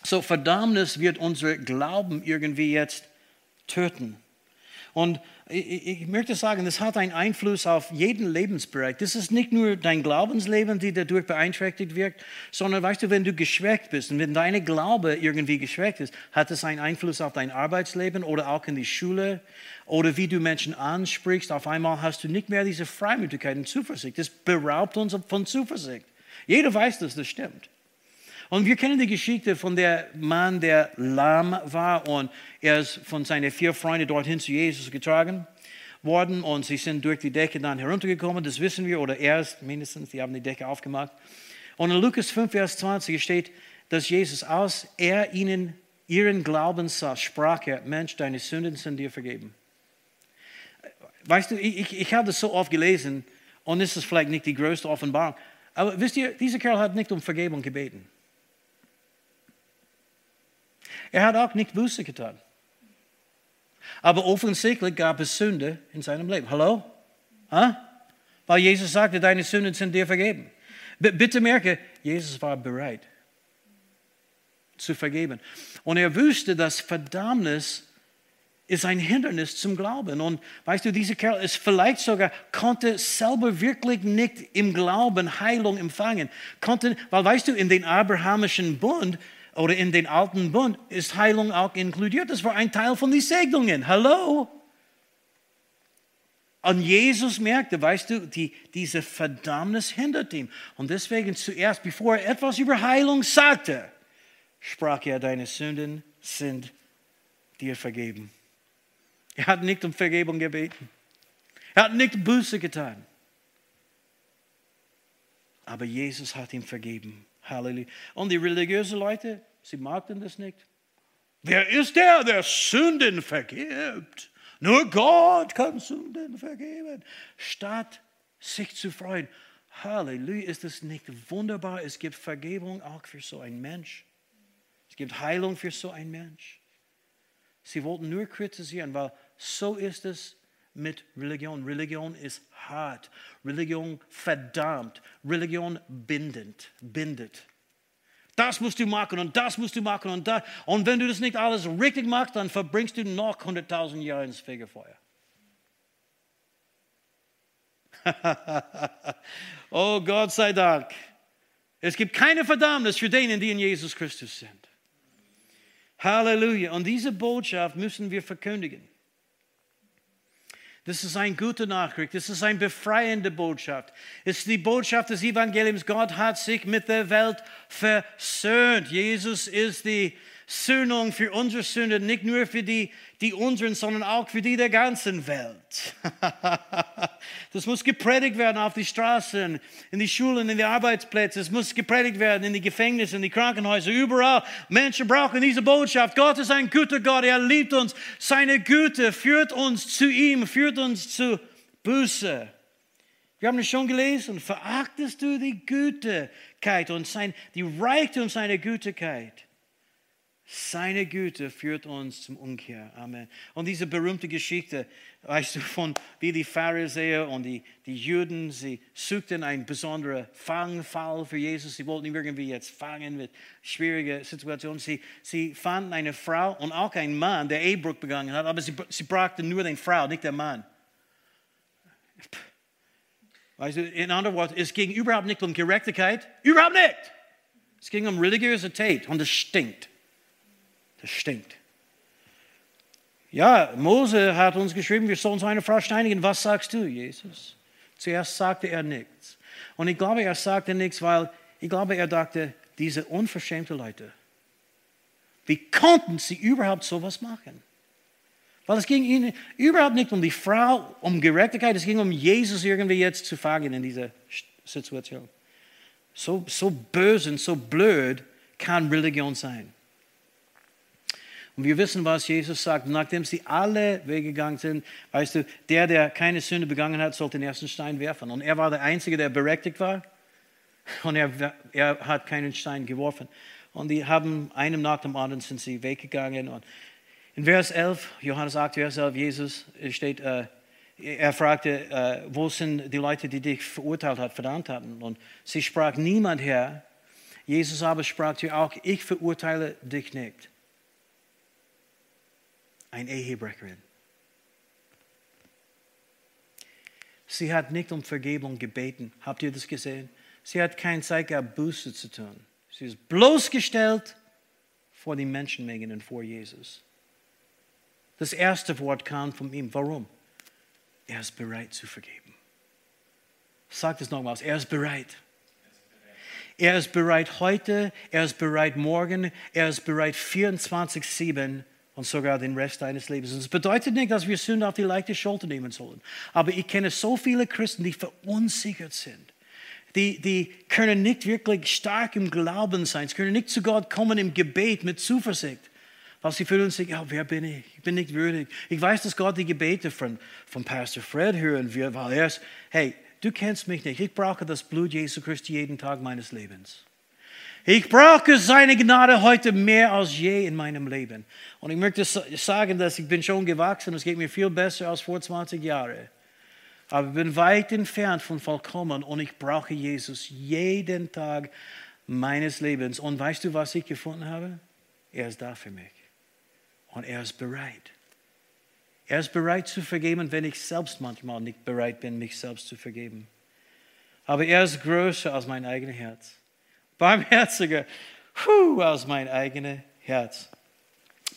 So, Verdammnis wird unser Glauben irgendwie jetzt töten. Und ich, möchte sagen, das hat einen Einfluss auf jeden Lebensbereich. Das ist nicht nur dein Glaubensleben, die dadurch beeinträchtigt wird, sondern weißt du, wenn du geschwächt bist und wenn deine Glaube irgendwie geschwächt ist, hat es einen Einfluss auf dein Arbeitsleben oder auch in die Schule oder wie du Menschen ansprichst. Auf einmal hast du nicht mehr diese Freimütigkeit und Zuversicht. Das beraubt uns von Zuversicht. Jeder weiß, dass das stimmt. Und wir kennen die Geschichte von der Mann, der lahm war und er ist von seinen vier Freunden dorthin zu Jesus getragen worden und sie sind durch die Decke dann heruntergekommen, das wissen wir, oder erst mindestens, die haben die Decke aufgemacht. Und in Lukas 5, Vers 20 steht, dass Jesus, als er ihnen ihren Glauben sah, sprach er, Mensch, deine Sünden sind dir vergeben. Weißt du, ich, ich, ich habe das so oft gelesen und es ist vielleicht nicht die größte Offenbarung, aber wisst ihr, dieser Kerl hat nicht um Vergebung gebeten. Er hat auch nicht Buße getan. Aber offensichtlich gab es Sünde in seinem Leben. Hallo? Ha? Weil Jesus sagte, deine Sünden sind dir vergeben. B bitte merke, Jesus war bereit zu vergeben. Und er wusste, dass Verdammnis ist ein Hindernis zum Glauben. Und weißt du, dieser Kerl ist vielleicht sogar, konnte selber wirklich nicht im Glauben Heilung empfangen. Konnte, weil weißt du, in den abrahamischen Bund oder in den alten Bund ist Heilung auch inkludiert. Das war ein Teil von den Segnungen. Hallo? Und Jesus merkte, weißt du, die, diese Verdammnis hindert ihn. Und deswegen zuerst, bevor er etwas über Heilung sagte, sprach er, deine Sünden sind dir vergeben. Er hat nicht um Vergebung gebeten. Er hat nicht Buße getan. Aber Jesus hat ihm vergeben. Halleluja. Und die religiösen Leute, sie magten das nicht. Wer ist der, der Sünden vergibt? Nur Gott kann Sünden vergeben. Statt sich zu freuen, Halleluja, ist es nicht wunderbar? Es gibt Vergebung auch für so einen Mensch. Es gibt Heilung für so einen Mensch. Sie wollten nur kritisieren, weil so ist es mit Religion. Religion ist hart. Religion verdammt. Religion bindend, bindet. Das musst du machen und das musst du machen und das. Und wenn du das nicht alles richtig machst, dann verbringst du noch 100.000 Jahre ins Fegefeuer. oh Gott sei Dank. Es gibt keine Verdammnis für denen, die in Jesus Christus sind. Halleluja. Und diese Botschaft müssen wir verkündigen. Das ist eine gute Nachricht. Das ist eine befreiende Botschaft. Es ist die Botschaft des Evangeliums. Gott hat sich mit der Welt versöhnt. Jesus ist die Söhnung für unsere Sünde, nicht nur für die, die unseren, sondern auch für die der ganzen Welt. das muss gepredigt werden auf die Straßen, in die Schulen, in die Arbeitsplätze. Es muss gepredigt werden in die Gefängnisse, in die Krankenhäuser, überall. Menschen brauchen diese Botschaft. Gott ist ein guter Gott. Er liebt uns. Seine Güte führt uns zu ihm, führt uns zu Buße. Wir haben es schon gelesen. Verachtest du die Gütigkeit und sein, die Reichtum seiner Gütigkeit? Seine Güte führt uns zum Umkehr. Amen. Und diese berühmte Geschichte, weißt du, von wie die Pharisäer und die, die Juden, sie suchten einen besonderen Fangfall für Jesus. Sie wollten ihn irgendwie jetzt fangen mit schwierigen Situationen. Sie, sie fanden eine Frau und auch einen Mann, der Ehebruch begangen hat, aber sie, sie brachten nur den Frau, nicht der Mann. Weißt du, in anderen Worten, es ging überhaupt nicht um Gerechtigkeit. Überhaupt nicht. Es ging um Religiosität und es stinkt. Das stinkt. Ja, Mose hat uns geschrieben, wir sollen seine Frau steinigen. Was sagst du, Jesus? Zuerst sagte er nichts. Und ich glaube, er sagte nichts, weil ich glaube, er dachte, diese unverschämte Leute, wie konnten sie überhaupt sowas machen? Weil es ging ihnen überhaupt nicht um die Frau, um Gerechtigkeit, es ging um Jesus irgendwie jetzt zu fangen in dieser Situation. So, so böse und so blöd kann Religion sein. Und wir wissen, was Jesus sagt. Nachdem sie alle weggegangen sind, weißt du, der, der keine Sünde begangen hat, sollte den ersten Stein werfen. Und er war der Einzige, der berechtigt war. Und er, er hat keinen Stein geworfen. Und die haben einem nach dem anderen sind sie weggegangen. Und in Vers 11, Johannes 8, Vers 11, Jesus steht, äh, er fragte, äh, wo sind die Leute, die dich verurteilt hat, verdammt hatten? Und sie sprach, niemand her. Jesus aber sprach zu ihr auch, ich verurteile dich nicht ein Ehebrecherin. Sie hat nicht um Vergebung gebeten. Habt ihr das gesehen? Sie hat kein Zeit gehabt, Buße zu tun. Sie ist bloßgestellt vor den Menschenmengen und vor Jesus. Das erste Wort kam von ihm. Warum? Er ist bereit zu vergeben. Sagt es nochmals. Er ist bereit. Er ist bereit heute, er ist bereit morgen, er ist bereit 24-7 und sogar den Rest deines Lebens. Und das bedeutet nicht, dass wir Sünde auf die leichte Schulter nehmen sollen. Aber ich kenne so viele Christen, die verunsichert sind. Die, die können nicht wirklich stark im Glauben sein. Sie können nicht zu Gott kommen im Gebet mit Zuversicht. Weil sie fühlen sich, ja, wer bin ich? Ich bin nicht würdig. Ich weiß, dass Gott die Gebete von, von Pastor Fred hören wird, weil er ist, hey, du kennst mich nicht. Ich brauche das Blut Jesu Christi jeden Tag meines Lebens. Ich brauche seine Gnade heute mehr als je in meinem Leben. Und ich möchte sagen, dass ich bin schon gewachsen. Es geht mir viel besser als vor 20 Jahren. Aber ich bin weit entfernt von vollkommen und ich brauche Jesus jeden Tag meines Lebens. Und weißt du, was ich gefunden habe? Er ist da für mich. Und er ist bereit. Er ist bereit zu vergeben, wenn ich selbst manchmal nicht bereit bin, mich selbst zu vergeben. Aber er ist größer als mein eigenes Herz barmherziger puh, aus mein eigenes Herz.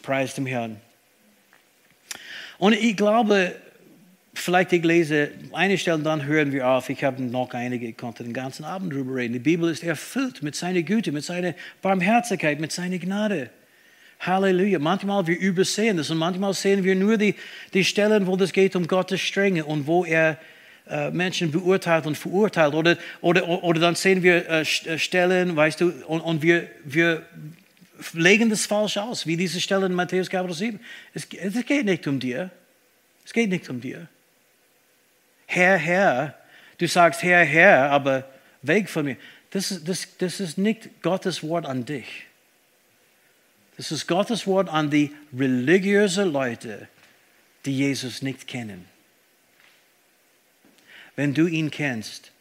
Preis dem Herrn. Und ich glaube, vielleicht ich lese eine Stelle, dann hören wir auf. Ich habe noch einige, ich konnte den ganzen Abend darüber reden. Die Bibel ist erfüllt mit seiner Güte, mit seiner Barmherzigkeit, mit seiner Gnade. Halleluja. Manchmal wir übersehen das und manchmal sehen wir nur die, die Stellen, wo es geht um Gottes Strenge und wo er Menschen beurteilt und verurteilt. Oder, oder, oder dann sehen wir äh, äh, Stellen, weißt du, und, und wir, wir legen das falsch aus, wie diese Stelle in Matthäus Kapitel 7. Es, es geht nicht um dir. Es geht nicht um dir. Herr, Herr, du sagst Herr, Herr, aber weg von mir. Das das, das ist nicht Gottes Wort an dich. Das ist Gottes Wort an die religiösen Leute, die Jesus nicht kennen. Wenn du ihn kennst,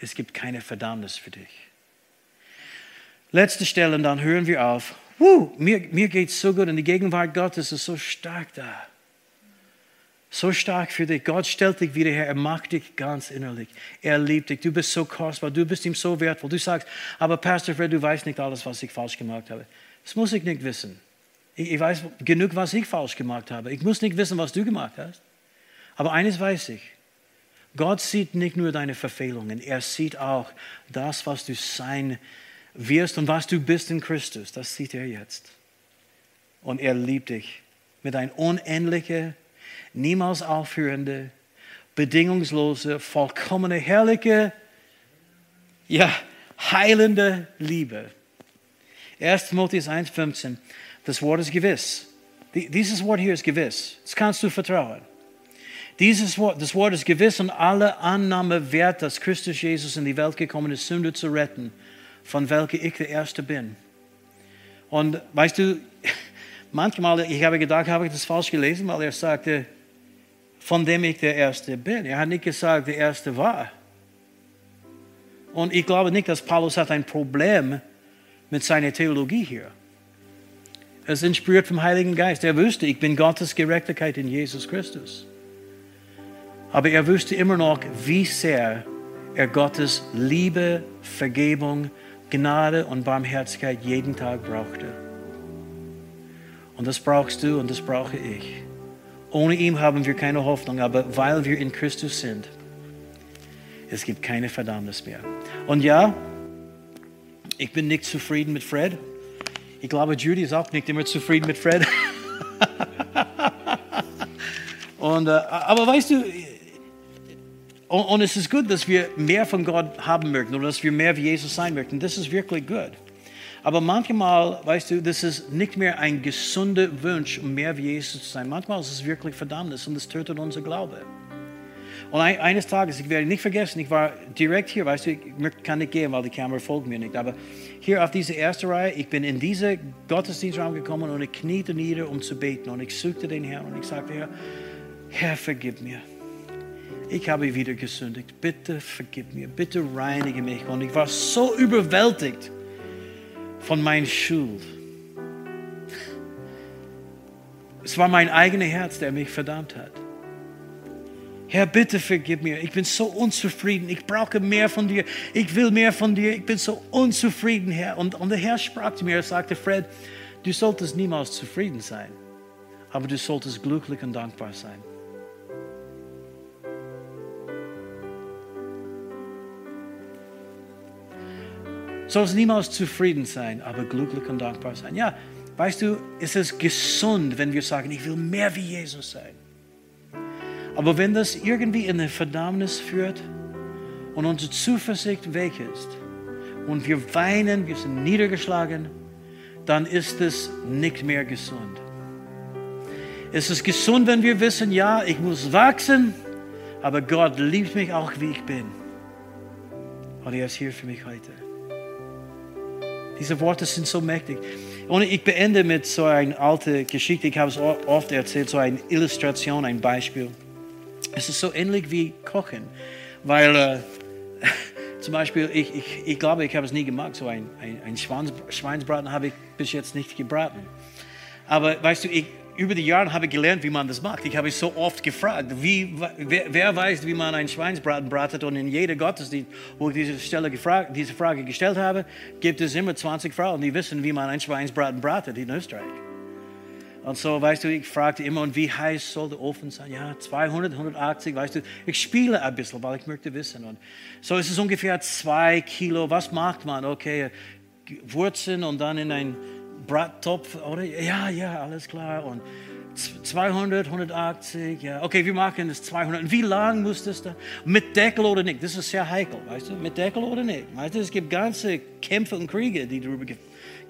es gibt keine Verdammnis für dich. Letzte Stelle, und dann hören wir auf. Woo, mir, mir geht es so gut und die Gegenwart Gottes ist so stark da. So stark für dich. Gott stellt dich wieder her. Er mag dich ganz innerlich. Er liebt dich. Du bist so kostbar. Du bist ihm so wertvoll. Du sagst, aber Pastor Fred, du weißt nicht alles, was ich falsch gemacht habe. Das muss ich nicht wissen. Ich, ich weiß genug, was ich falsch gemacht habe. Ich muss nicht wissen, was du gemacht hast. Aber eines weiß ich. Gott sieht nicht nur deine Verfehlungen, er sieht auch das, was du sein wirst und was du bist in Christus. Das sieht er jetzt. Und er liebt dich mit einer unendlichen, niemals aufhörende, bedingungslose, vollkommene, herrliche, ja, heilende Liebe. 1. Timotheus 1,15. Das Wort ist gewiss. Dieses Wort hier ist gewiss. Das kannst du vertrauen. Dieses Wort, das Wort ist gewiss und alle Annahme wert, dass Christus Jesus in die Welt gekommen ist, Sünde zu retten, von welcher ich der Erste bin. Und weißt du, manchmal, ich habe gedacht, habe ich das falsch gelesen, weil er sagte, von dem ich der Erste bin. Er hat nicht gesagt, der Erste war. Und ich glaube nicht, dass Paulus hat ein Problem mit seiner Theologie hier. Es inspiriert vom Heiligen Geist. Er wusste, ich bin Gottes Gerechtigkeit in Jesus Christus. Aber er wusste immer noch, wie sehr er Gottes Liebe, Vergebung, Gnade und Barmherzigkeit jeden Tag brauchte. Und das brauchst du und das brauche ich. Ohne ihn haben wir keine Hoffnung, aber weil wir in Christus sind, es gibt keine Verdammnis mehr. Und ja, ich bin nicht zufrieden mit Fred. Ich glaube, Judy ist auch nicht immer zufrieden mit Fred. und, äh, aber weißt du, und, es ist gut, dass wir mehr von Gott haben möchten oder dass wir mehr wie Jesus sein möchten. Das ist wirklich gut. Aber manchmal, weißt du, das ist nicht mehr ein gesunder Wunsch, um mehr wie Jesus zu sein. Manchmal ist es wirklich Verdammnis und es tötet unser Glaube. Und ein, eines Tages, ich werde nicht vergessen, ich war direkt hier, weißt du, ich kann nicht gehen, weil die Kamera folgt mir nicht, aber hier auf diese erste Reihe, ich bin in diesen Gottesdienstraum gekommen und ich kniete nieder, um zu beten. Und ich suchte den Herrn und ich sagte, Herr, Herr, vergib mir. Ich habe wieder gesündigt. Bitte vergib mir. Bitte reinige mich. Und ich war so überwältigt von meiner Schuld. Es war mein eigenes Herz, der mich verdammt hat. Herr, bitte vergib mir. Ich bin so unzufrieden. Ich brauche mehr von dir. Ich will mehr von dir. Ich bin so unzufrieden, Herr. Und, und der Herr sprach zu mir. Er sagte, Fred, du solltest niemals zufrieden sein. Aber du solltest glücklich und dankbar sein. Sollst niemals zufrieden sein, aber glücklich und dankbar sein. Ja, weißt du, es ist gesund, wenn wir sagen, ich will mehr wie Jesus sein. Aber wenn das irgendwie in eine Verdammnis führt und unsere Zuversicht weg ist und wir weinen, wir sind niedergeschlagen, dann ist es nicht mehr gesund. Es ist gesund, wenn wir wissen, ja, ich muss wachsen, aber Gott liebt mich auch, wie ich bin. Und er ist hier für mich heute. Diese Worte sind so mächtig. Und ich beende mit so einer alten Geschichte. Ich habe es oft erzählt, so eine Illustration, ein Beispiel. Es ist so ähnlich wie Kochen, weil äh, zum Beispiel, ich, ich, ich glaube, ich habe es nie gemacht, so ein, ein, ein Schweins, Schweinsbraten habe ich bis jetzt nicht gebraten. Aber weißt du, ich, über die Jahre habe ich gelernt, wie man das macht. Ich habe so oft gefragt, wie, wer, wer, weiß, wie man einen Schweinsbraten bratet. Und in jeder Gottesdienst, wo ich diese, Stelle gefragt, diese Frage gestellt habe, gibt es immer 20 Frauen, die wissen, wie man einen Schweinsbraten bratet in Österreich. Und so, weißt du, ich fragte immer, und wie heiß soll der Ofen sein? Ja, 200, 180, weißt du. Ich spiele ein bisschen, weil ich möchte wissen. Und so ist es ungefähr zwei Kilo. Was macht man? Okay, Wurzeln und dann in einen Brattopf, oder? Ja, ja, alles klar. Und 200, 180, ja. Okay, wir machen das 200. Und wie lang muss das da? Mit Deckel oder nicht? Das ist sehr heikel, weißt du? Mit Deckel oder nicht? Weißt du, es gibt ganze Kämpfe und Kriege, die darüber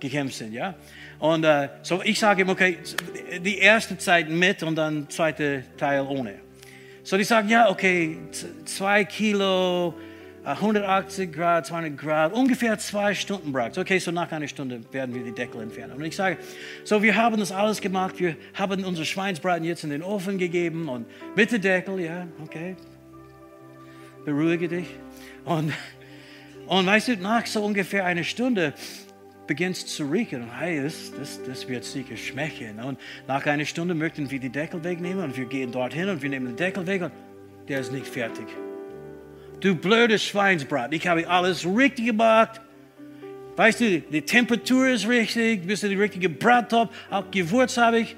gekämpft sind, ja. Und uh, so ich sage ihm, okay, die erste Zeit mit und dann zweite Teil ohne. So die sagen, ja, okay, zwei Kilo, 180 Grad, 200 Grad, ungefähr zwei Stunden braucht. Okay, so nach einer Stunde werden wir die Deckel entfernen. Und ich sage, so wir haben das alles gemacht, wir haben unsere Schweinsbraten jetzt in den Ofen gegeben und mit dem Deckel, ja, okay, beruhige dich. Und, und weißt du, nach so ungefähr einer Stunde beginnst zu riechen und hey, das, das, das wird sicher schmecken. Und nach einer Stunde möchten wir die Deckel wegnehmen und wir gehen dorthin und wir nehmen den Deckel weg und der ist nicht fertig. Du blödes Schweinsbrat, ich habe alles richtig gemacht. Weißt du, die Temperatur ist richtig, bist du die richtige Brattopf, auch Gewürz habe ich.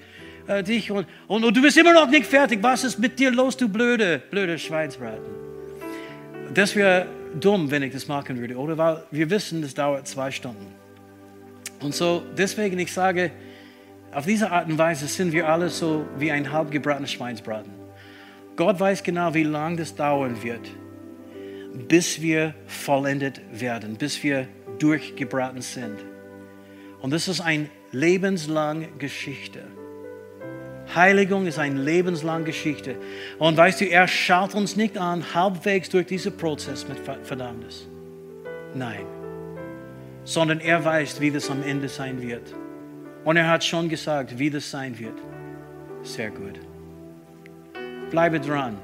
äh, dich und, und, und du bist immer noch nicht fertig. Was ist mit dir los, du blöde, blöde Schweinsbraten? Das wäre dumm, wenn ich das machen würde, oder? Weil wir wissen, das dauert zwei Stunden. Und so, deswegen, ich sage, auf diese Art und Weise sind wir alle so wie ein halb gebratener Schweinsbraten. Gott weiß genau, wie lange das dauern wird, bis wir vollendet werden, bis wir durchgebraten sind. Und das ist eine lebenslange Geschichte. Heiligung ist eine lebenslange Geschichte. Und weißt du, er schaut uns nicht an, halbwegs durch diesen Prozess mit Verdammnis. Nein. Sondern er weiß, wie das am Ende sein wird. Und er hat schon gesagt, wie das sein wird. Sehr gut. Bleibe dran.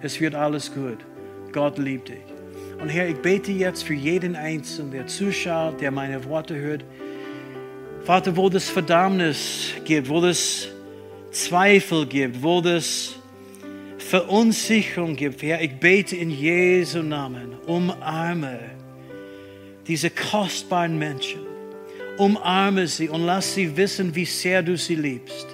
Es wird alles gut. Gott liebt dich. Und Herr, ich bete jetzt für jeden Einzelnen, der zuschaut, der meine Worte hört. Vater, wo das Verdammnis gibt, wo das Zweifel gibt, wo das Verunsicherung gibt, Herr, ich bete in Jesu Namen, umarme diese kostbaren Menschen, umarme sie und lass sie wissen, wie sehr du sie liebst.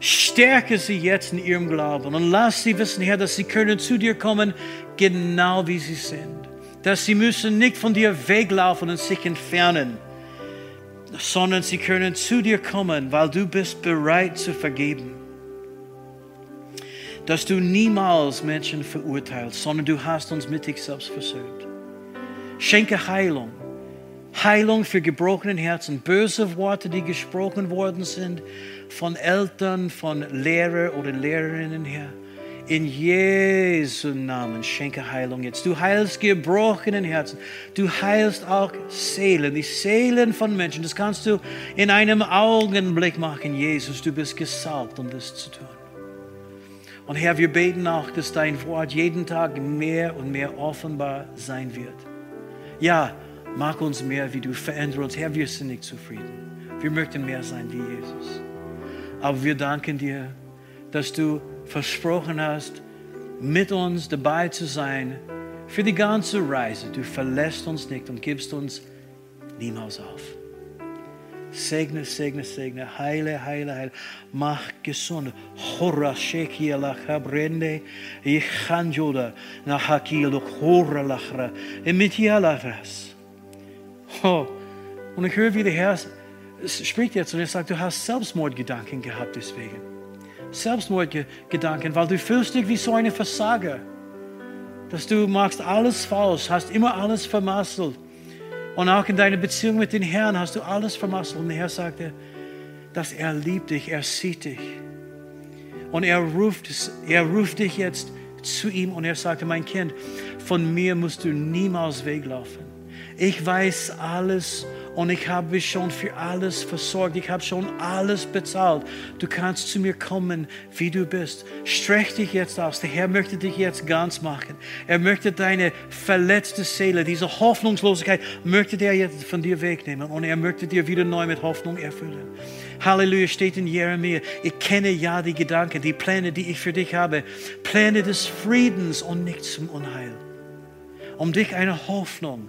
Stärke sie jetzt in ihrem Glauben und lass sie wissen, Herr, dass sie können zu dir kommen, genau wie sie sind. Dass sie müssen nicht von dir weglaufen und sich entfernen, sondern sie können zu dir kommen, weil du bist bereit zu vergeben. Dass du niemals Menschen verurteilst, sondern du hast uns mit dich selbst versöhnt. Schenke Heilung. Heilung für gebrochenen Herzen, böse Worte, die gesprochen worden sind von Eltern, von Lehrer oder Lehrerinnen her. In Jesu Namen schenke Heilung jetzt. Du heilst gebrochenen Herzen. Du heilst auch Seelen, die Seelen von Menschen. Das kannst du in einem Augenblick machen, Jesus. Du bist gesalbt, um das zu tun. Und Herr, wir beten auch, dass dein Wort jeden Tag mehr und mehr offenbar sein wird. Ja, mach uns mehr wie du, verändere uns. Herr, wir sind nicht zufrieden. Wir möchten mehr sein wie Jesus. Aber wir danken dir, dass du versprochen hast, mit uns dabei zu sein für die ganze Reise. Du verlässt uns nicht und gibst uns niemals auf. Segne, segne, segne, heile, heile, heile. Mach gesund. Hora shekia la chabrende, ichanjoda, na hakilo hora lachra, emitia lachras. Oh, und ich höre, wie der Herr spricht jetzt und er sagt, du hast Selbstmordgedanken gehabt deswegen. Selbstmordgedanken, weil du fühlst dich wie so eine Versager. Dass du machst alles falsch, hast immer alles vermasselt. Und auch in deiner Beziehung mit dem Herrn hast du alles vermasselt. Und der Herr sagte, dass er liebt dich, er sieht dich. Und er ruft, er ruft dich jetzt zu ihm und er sagte, mein Kind, von mir musst du niemals weglaufen. Ich weiß alles und ich habe schon für alles versorgt. Ich habe schon alles bezahlt. Du kannst zu mir kommen, wie du bist. Streck dich jetzt aus. Der Herr möchte dich jetzt ganz machen. Er möchte deine verletzte Seele, diese Hoffnungslosigkeit, möchte der jetzt von dir wegnehmen. Und er möchte dir wieder neu mit Hoffnung erfüllen. Halleluja, steht in Jeremia. Ich kenne ja die Gedanken, die Pläne, die ich für dich habe. Pläne des Friedens und nicht zum Unheil. Um dich eine Hoffnung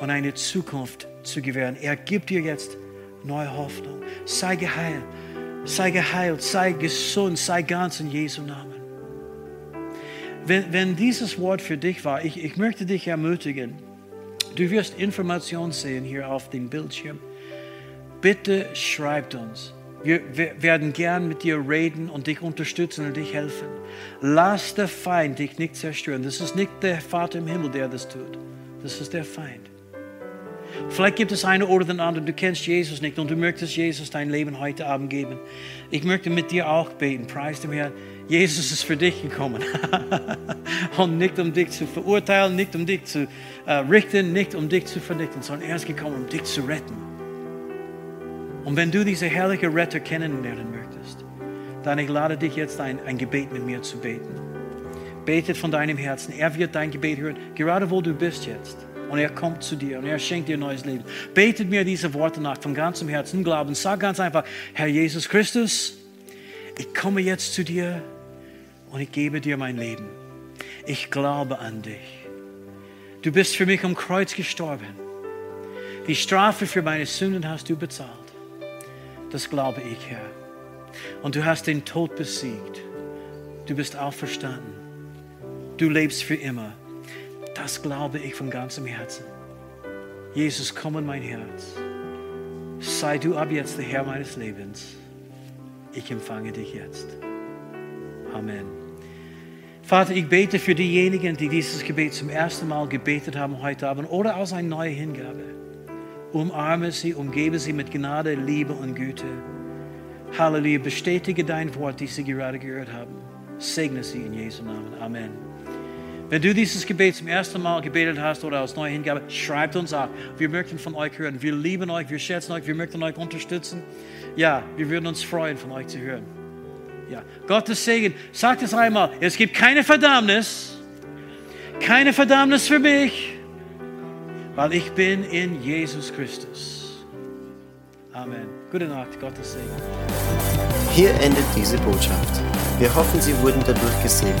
und eine Zukunft zu gewähren. Er gibt dir jetzt neue Hoffnung. Sei geheilt, sei geheilt, sei gesund, sei ganz in Jesu Namen. Wenn, wenn dieses Wort für dich war, ich, ich möchte dich ermutigen, du wirst Informationen sehen hier auf dem Bildschirm. Bitte schreibt uns. Wir, wir, werden gern mit dir reden und dich unterstützen und dich helfen. Lass der Feind dich nicht zerstören. Das ist nicht der Vater im Himmel, der das tut. Das ist der Feind. Vielleicht gibt es eine oder den anderen, du kennst Jesus nicht und du möchtest Jesus dein Leben heute Abend geben. Ich möchte mit dir auch beten. Preis dem Herrn. Jesus ist für dich gekommen. und nicht um dich zu verurteilen, nicht um dich zu äh, richten, nicht um dich zu vernichten, sondern er ist gekommen, um dich zu retten. Und wenn du diese herrliche Retter kennenlernen möchtest, dann ich lade dich jetzt ein, ein Gebet mit mir zu beten. Betet von deinem Herzen. Er wird dein Gebet hören, gerade wo du bist jetzt und er kommt zu dir und er schenkt dir neues Leben. Betet mir diese Worte nach von ganzem Herzen, Glauben. Sag ganz einfach, Herr Jesus Christus, ich komme jetzt zu dir und ich gebe dir mein Leben. Ich glaube an dich. Du bist für mich am Kreuz gestorben. Die Strafe für meine Sünden hast du bezahlt. Das glaube ich, Herr. Und du hast den Tod besiegt. Du bist auferstanden. Du lebst für immer. Das glaube ich von ganzem Herzen. Jesus, komm in mein Herz. Sei du ab jetzt der Herr meines Lebens. Ich empfange dich jetzt. Amen. Vater, ich bete für diejenigen, die dieses Gebet zum ersten Mal gebetet haben heute Abend oder aus einer neuen Hingabe. Umarme sie, umgebe sie mit Gnade, Liebe und Güte. Halleluja, bestätige dein Wort, das sie gerade gehört haben. Segne sie in Jesu Namen. Amen. Wenn du dieses Gebet zum ersten Mal gebetet hast oder aus neuer Hingabe, schreibt uns ab. Wir möchten von euch hören. Wir lieben euch, wir schätzen euch, wir möchten euch unterstützen. Ja, wir würden uns freuen, von euch zu hören. Ja, Gottes Segen. Sagt es einmal. Es gibt keine Verdammnis. Keine Verdammnis für mich, weil ich bin in Jesus Christus. Amen. Gute Nacht. Gottes Segen. Hier endet diese Botschaft. Wir hoffen, Sie wurden dadurch gesegnet.